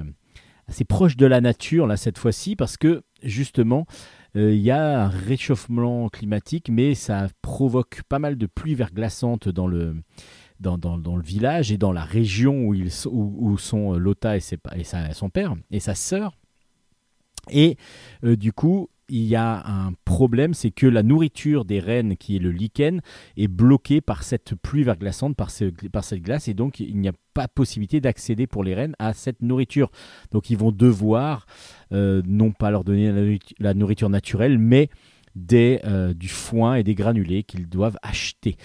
assez proche de la nature là cette fois-ci parce que justement il y a un réchauffement climatique mais ça provoque pas mal de pluies verglaçantes dans le, dans, dans- le village et dans la région où, ils, où, sont euh, Lota et, et son père et sa sœur. Et euh, du coup, il y a un problème, c'est que la nourriture des rennes, qui est le lichen, est bloquée par cette pluie verglaçante, par, ce- par cette glace, et donc il n'y a pas possibilité d'accéder pour les rennes à cette nourriture. Donc ils vont devoir euh, non pas leur donner la, nourritu- la nourriture naturelle, mais euh, du foin et des granulés qu'ils doivent acheter.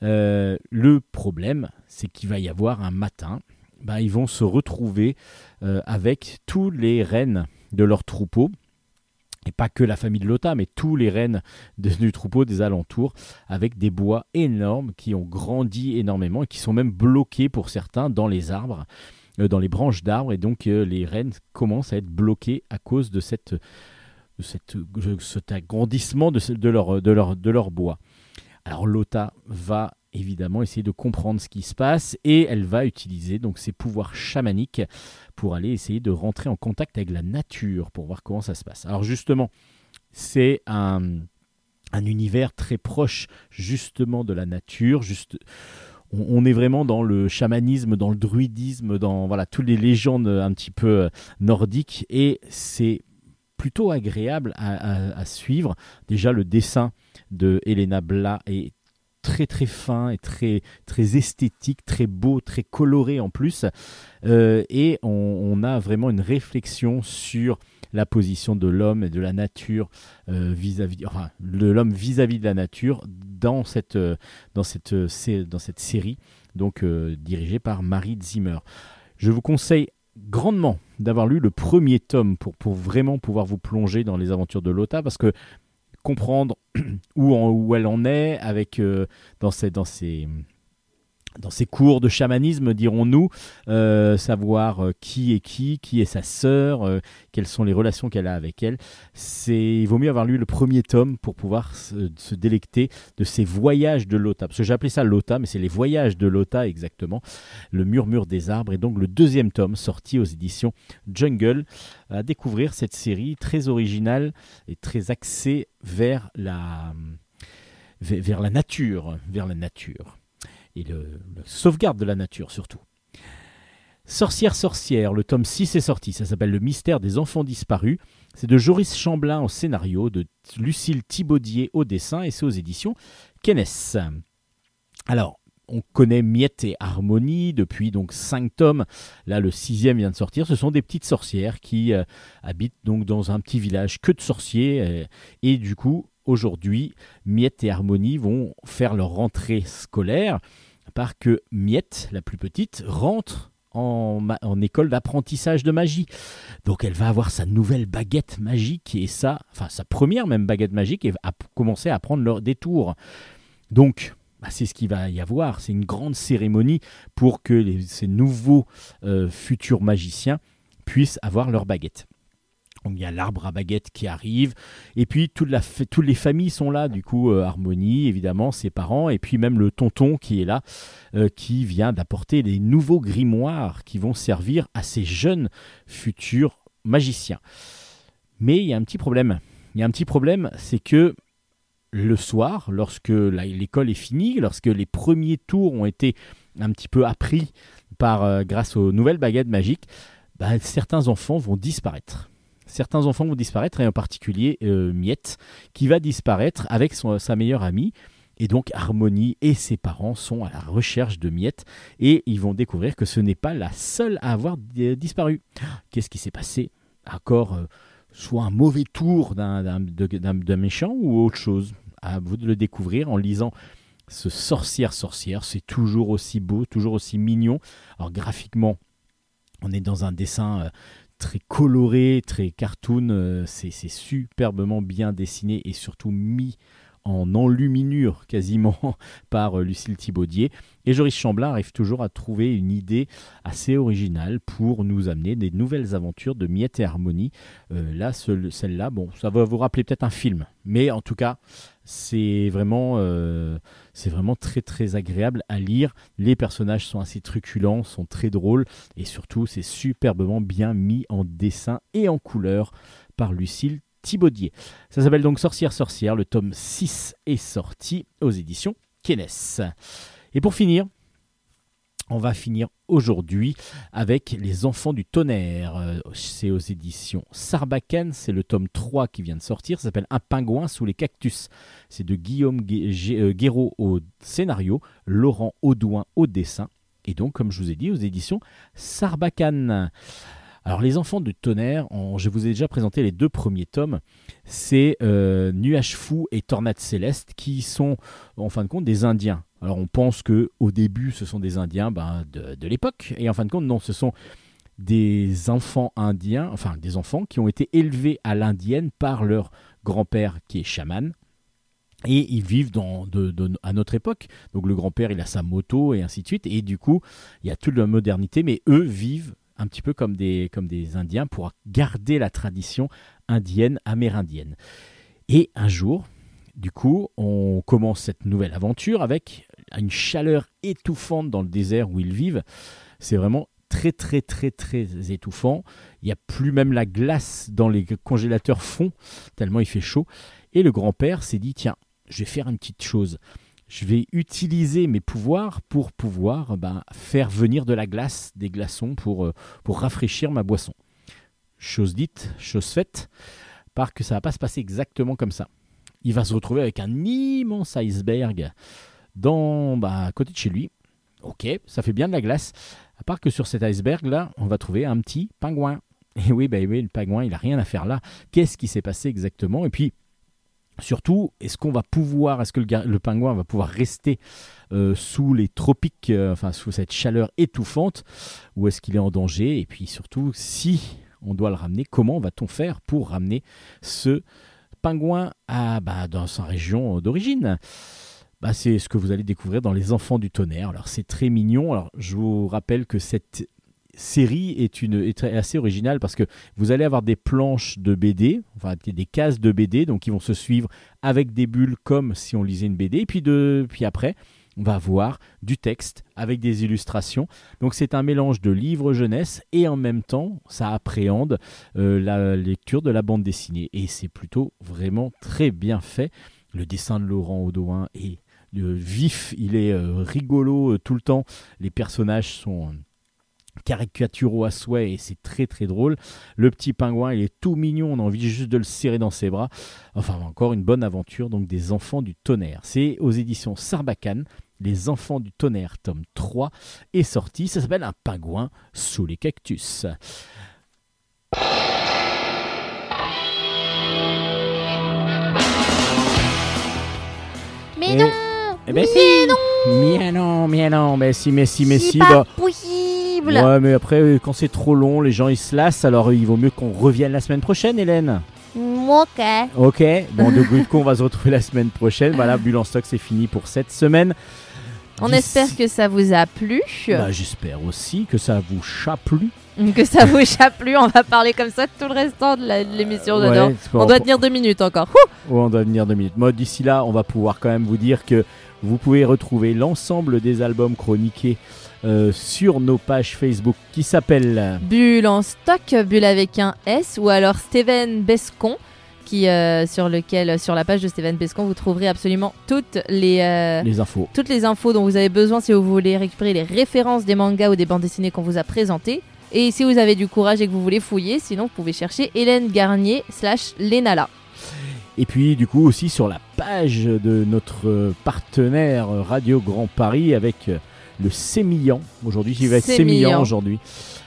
Le problème, c'est qu'il va y avoir un matin, bah, ils vont se retrouver avec tous les rennes de leur troupeau, et pas que la famille de Lota, mais tous les rennes de- du troupeau des alentours, avec des bois énormes qui ont grandi énormément et qui sont même bloqués pour certains dans les arbres, euh, dans les branches d'arbres, et donc euh, les rennes commencent à être bloquées à cause de, cet agrandissement de, leur, de leur bois. Alors Lota va évidemment essayer de comprendre ce qui se passe et elle va utiliser donc ses pouvoirs chamaniques pour aller essayer de rentrer en contact avec la nature pour voir comment ça se passe. Alors justement, c'est un, un univers très proche justement de la nature, juste on, est vraiment dans le chamanisme, dans le druidisme, dans voilà toutes les légendes un petit peu euh, nordiques et c'est plutôt agréable à, suivre. Déjà le dessin de Elena Bla est très très fin et très très esthétique, très beau, très coloré en plus. Euh, et on, a vraiment une réflexion sur la position de l'homme et de la nature euh, vis-à-vis, enfin, de l'homme vis-à-vis de la nature dans cette euh, dans cette dans cette série, donc dirigée par Marie Zimmer. Je vous conseille grandement d'avoir lu le premier tome pour, pour vraiment pouvoir vous plonger dans les aventures de Lota parce que comprendre où, en- elle en est avec euh, dans ses dans ses dans ses cours de chamanisme, dirons-nous, euh, savoir euh, qui est qui, qui est sa sœur, euh, quelles sont les relations qu'elle a avec elle. C'est, il vaut mieux avoir lu le premier tome pour pouvoir se, délecter de ces voyages de Lota. Parce que appelé ça Lota, mais c'est les voyages de Lota exactement. Le murmure des arbres et donc le deuxième tome sorti aux éditions Jungle à découvrir cette série très originale et très axée vers la vers la nature, vers la nature et le, sauvegarde de la nature surtout. Sorcière sorcière, le tome 6 est sorti, ça s'appelle Le mystère des enfants disparus. C'est de Joris Chamblin au scénario, de Lucille Thibaudier au dessin et c'est aux éditions Kenes. Alors, on connaît Miette et Harmonie depuis donc 5 tomes. Là, le sixième vient de sortir. Ce sont des petites sorcières qui euh, habitent donc dans un petit village que de sorciers. euh, et du coup, aujourd'hui, Miette et Harmonie vont faire leur rentrée scolaire, à part que Miette, la plus petite, rentre en, école d'apprentissage de magie. Donc elle va avoir sa nouvelle baguette magique et ça, enfin sa première même baguette magique et va commencer à prendre leur, des tours. Donc bah, c'est ce qu'il va y avoir, c'est une grande cérémonie pour que ces nouveaux euh, futurs magiciens puissent avoir leur baguette. Donc il y a l'arbre à baguette qui arrive, et puis toutes les familles sont là, du coup euh, Harmonie, évidemment, ses parents, et puis même le tonton qui est là, euh, qui vient d'apporter des nouveaux grimoires qui vont servir à ces jeunes futurs magiciens. Mais il y a un petit problème. Il y a un petit problème, c'est que le soir, lorsque l'école est finie, lorsque les premiers tours ont été un petit peu appris par, euh, grâce aux nouvelles baguettes magiques, bah, certains enfants vont disparaître. Certains enfants vont disparaître, et en particulier euh, Miette, qui va disparaître avec sa meilleure amie. Et donc Harmonie et ses parents sont à la recherche de Miette et ils vont découvrir que ce n'est pas la seule à avoir di- disparu. Qu'est-ce qui s'est passé? Encore euh, soit un mauvais tour d'un- méchant ou autre chose À vous de le découvrir en lisant ce sorcière sorcière. C'est toujours aussi beau, toujours aussi mignon. Alors graphiquement, on est dans un dessin euh, très coloré, très cartoon. euh, c'est superbement bien dessiné et surtout mis en enluminure quasiment par euh, Lucille Thibaudier. Et Joris Chamblin arrive toujours à trouver une idée assez originale pour nous amener des nouvelles aventures de Miette et Harmonie. Euh, là, ce- celle-là, bon, ça va vous rappeler peut-être un film, mais en tout cas, c'est vraiment, euh, c'est vraiment très très agréable à lire. Les personnages sont assez truculents, sont très drôles, et surtout, c'est superbement bien mis en dessin et en couleur par Lucille Thibaudier. Ça s'appelle donc Sorcière Sorcière. Le tome 6 est sorti aux éditions Kenes. Et pour finir, on va finir aujourd'hui avec Les Enfants du Tonnerre. Euh, C'est aux éditions Sarbacane. C'est le tome 3 qui vient de sortir. Ça s'appelle Un pingouin sous les cactus. C'est de Guillaume euh, Guéraud au scénario, Laurent Audouin au dessin. Et donc, comme je vous ai dit, aux éditions Sarbacane. Alors, Les Enfants du Tonnerre, je vous ai déjà présenté les deux premiers tomes. C'est euh, Nuage Fou et Tornade Céleste qui sont, en fin de compte, des Indiens. Alors, on pense que au début, ce sont des Indiens ben, de, l'époque. Et en fin de compte, non, ce sont des enfants indiens, enfin des enfants qui ont été élevés à l'indienne par leur grand-père qui est chaman. Et ils vivent à notre époque. Donc le grand-père, il a sa moto et ainsi de suite. Et du coup, il y a toute la modernité, mais eux vivent un petit peu comme des, Indiens pour garder la tradition indienne, amérindienne. Et un jour, du coup, on commence cette nouvelle aventure avec une chaleur étouffante dans le désert où ils vivent. C'est vraiment très très très très étouffant. Il n'y a plus même la glace dans les congélateurs fond, tellement il fait chaud. Et le grand-père s'est dit, tiens, je vais faire une petite chose. Je vais utiliser mes pouvoirs pour pouvoir ben, faire venir de la glace, des glaçons pour, euh, pour rafraîchir ma boisson. Chose dite, chose faite, par que ça va pas se passer exactement comme ça. Il va se retrouver avec un immense iceberg dans, bah, à côté de chez lui. Ok, ça fait bien de la glace. À part que sur cet iceberg-là, on va trouver un petit pingouin. Et oui, bah oui, le pingouin, il n'a rien à faire là. Qu'est-ce qui s'est passé exactement? Et puis, surtout, est-ce qu'on va pouvoir, est-ce que le, pingouin va pouvoir rester euh, sous les tropiques, euh, enfin sous cette chaleur étouffante, ou est-ce qu'il est en danger? Et puis surtout, si on doit le ramener, comment va-t-on faire pour ramener ce pingouin à, bah, dans sa région d'origine? Bah, c'est ce que vous allez découvrir dans Les Enfants du Tonnerre. Alors c'est très mignon. Alors je vous rappelle que cette série est, une, est assez originale parce que vous allez avoir des planches de BD, enfin des cases de BD, donc qui vont se suivre avec des bulles comme si on lisait une BD. Et puis, de, puis après, on va avoir du texte avec des illustrations. Donc c'est un mélange de livres jeunesse et en même temps, ça appréhende euh, la lecture de la bande dessinée. Et c'est plutôt vraiment très bien fait. Le dessin de Laurent Audouin est euh, vif, il est euh, rigolo tout le temps. Les personnages sont caricaturaux à souhait et c'est très très drôle. Le petit pingouin, il est tout mignon, on a envie juste de le serrer dans ses bras. Enfin, encore une bonne aventure donc des enfants du tonnerre. C'est aux éditions Sarbacane. Les enfants du tonnerre, tome 3, est sorti. Ça s'appelle Un pingouin sous les cactus. ben si Mais non, mais non, mais si, mais si, mais si. pas bah, Ouais, mais après, euh, quand c'est trop long, les gens ils se lassent, alors euh, il vaut mieux qu'on revienne la semaine prochaine, Hélène. Ok. Ok, bon, de good coup, on va se retrouver la semaine prochaine. Voilà, Bulle en stock, c'est fini pour cette semaine. On espère que ça vous a plu. Bah, J'espère aussi que ça vous chat plu. Que ça vous échappe plus. On va parler comme ça tout le restant de l'émission. j'adore. Ouais, On doit tenir deux minutes encore. Ouais, on doit venir deux minutes. Moi, d'ici là, on va pouvoir quand même vous dire que vous pouvez retrouver l'ensemble des albums chroniqués euh, sur nos pages Facebook qui s'appellent. Bulle en stock, Bulle avec un S, ou alors Steven Bescon, qui euh, sur lequel, sur la page de Steven Bescon, vous trouverez absolument toutes les euh, Les infos. toutes les infos dont vous avez besoin si vous voulez récupérer les références des mangas ou des bandes dessinées qu'on vous a présentées. Et si vous avez du courage et que vous voulez fouiller, sinon vous pouvez chercher Hélène Garnier slash Lenala. Et puis, du coup, aussi sur la page de notre euh, partenaire euh, Radio Grand Paris avec euh, le Sémillant. Aujourd'hui, il va être Sémillant. Aujourd'hui.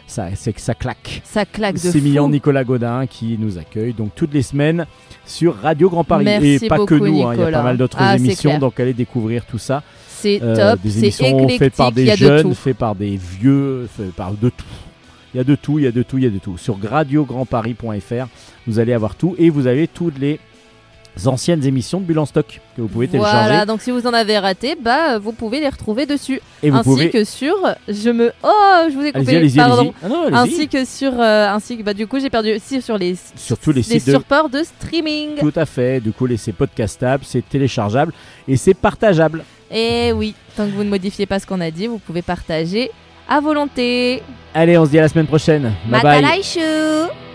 Ça, c'est que ça claque. Ça claque de Sémillant. Nicolas Godin qui nous accueille donc toutes les semaines sur Radio Grand Paris. Merci et pas que nous, hein, il y a pas mal d'autres Ah, émissions, donc allez découvrir tout ça. C'est Euh, top, des émissions faites par des de jeunes, faites par des vieux, faites par de tout. Il y a de tout, il y a de tout, il y a de tout. Sur radiograndparis.fr, vous allez avoir tout et vous avez toutes les anciennes émissions de Bulle en stock que vous pouvez télécharger. Voilà, donc si vous en avez raté, bah euh, vous pouvez les retrouver dessus. et vous ainsi pouvez. que sur je me oh, je vous ai coupé, allez-y, pardon. Ah non. Ainsi que sur euh, ainsi que bah du coup, j'ai perdu aussi sur les Sur tous les les sites de- supports de streaming. Tout à fait. Du coup, c'est podcastable, c'est téléchargeable et c'est partageable. Et oui, tant que vous ne modifiez pas ce qu'on a dit, vous pouvez partager à volonté. Allez, on se dit à la semaine prochaine. Bye bye.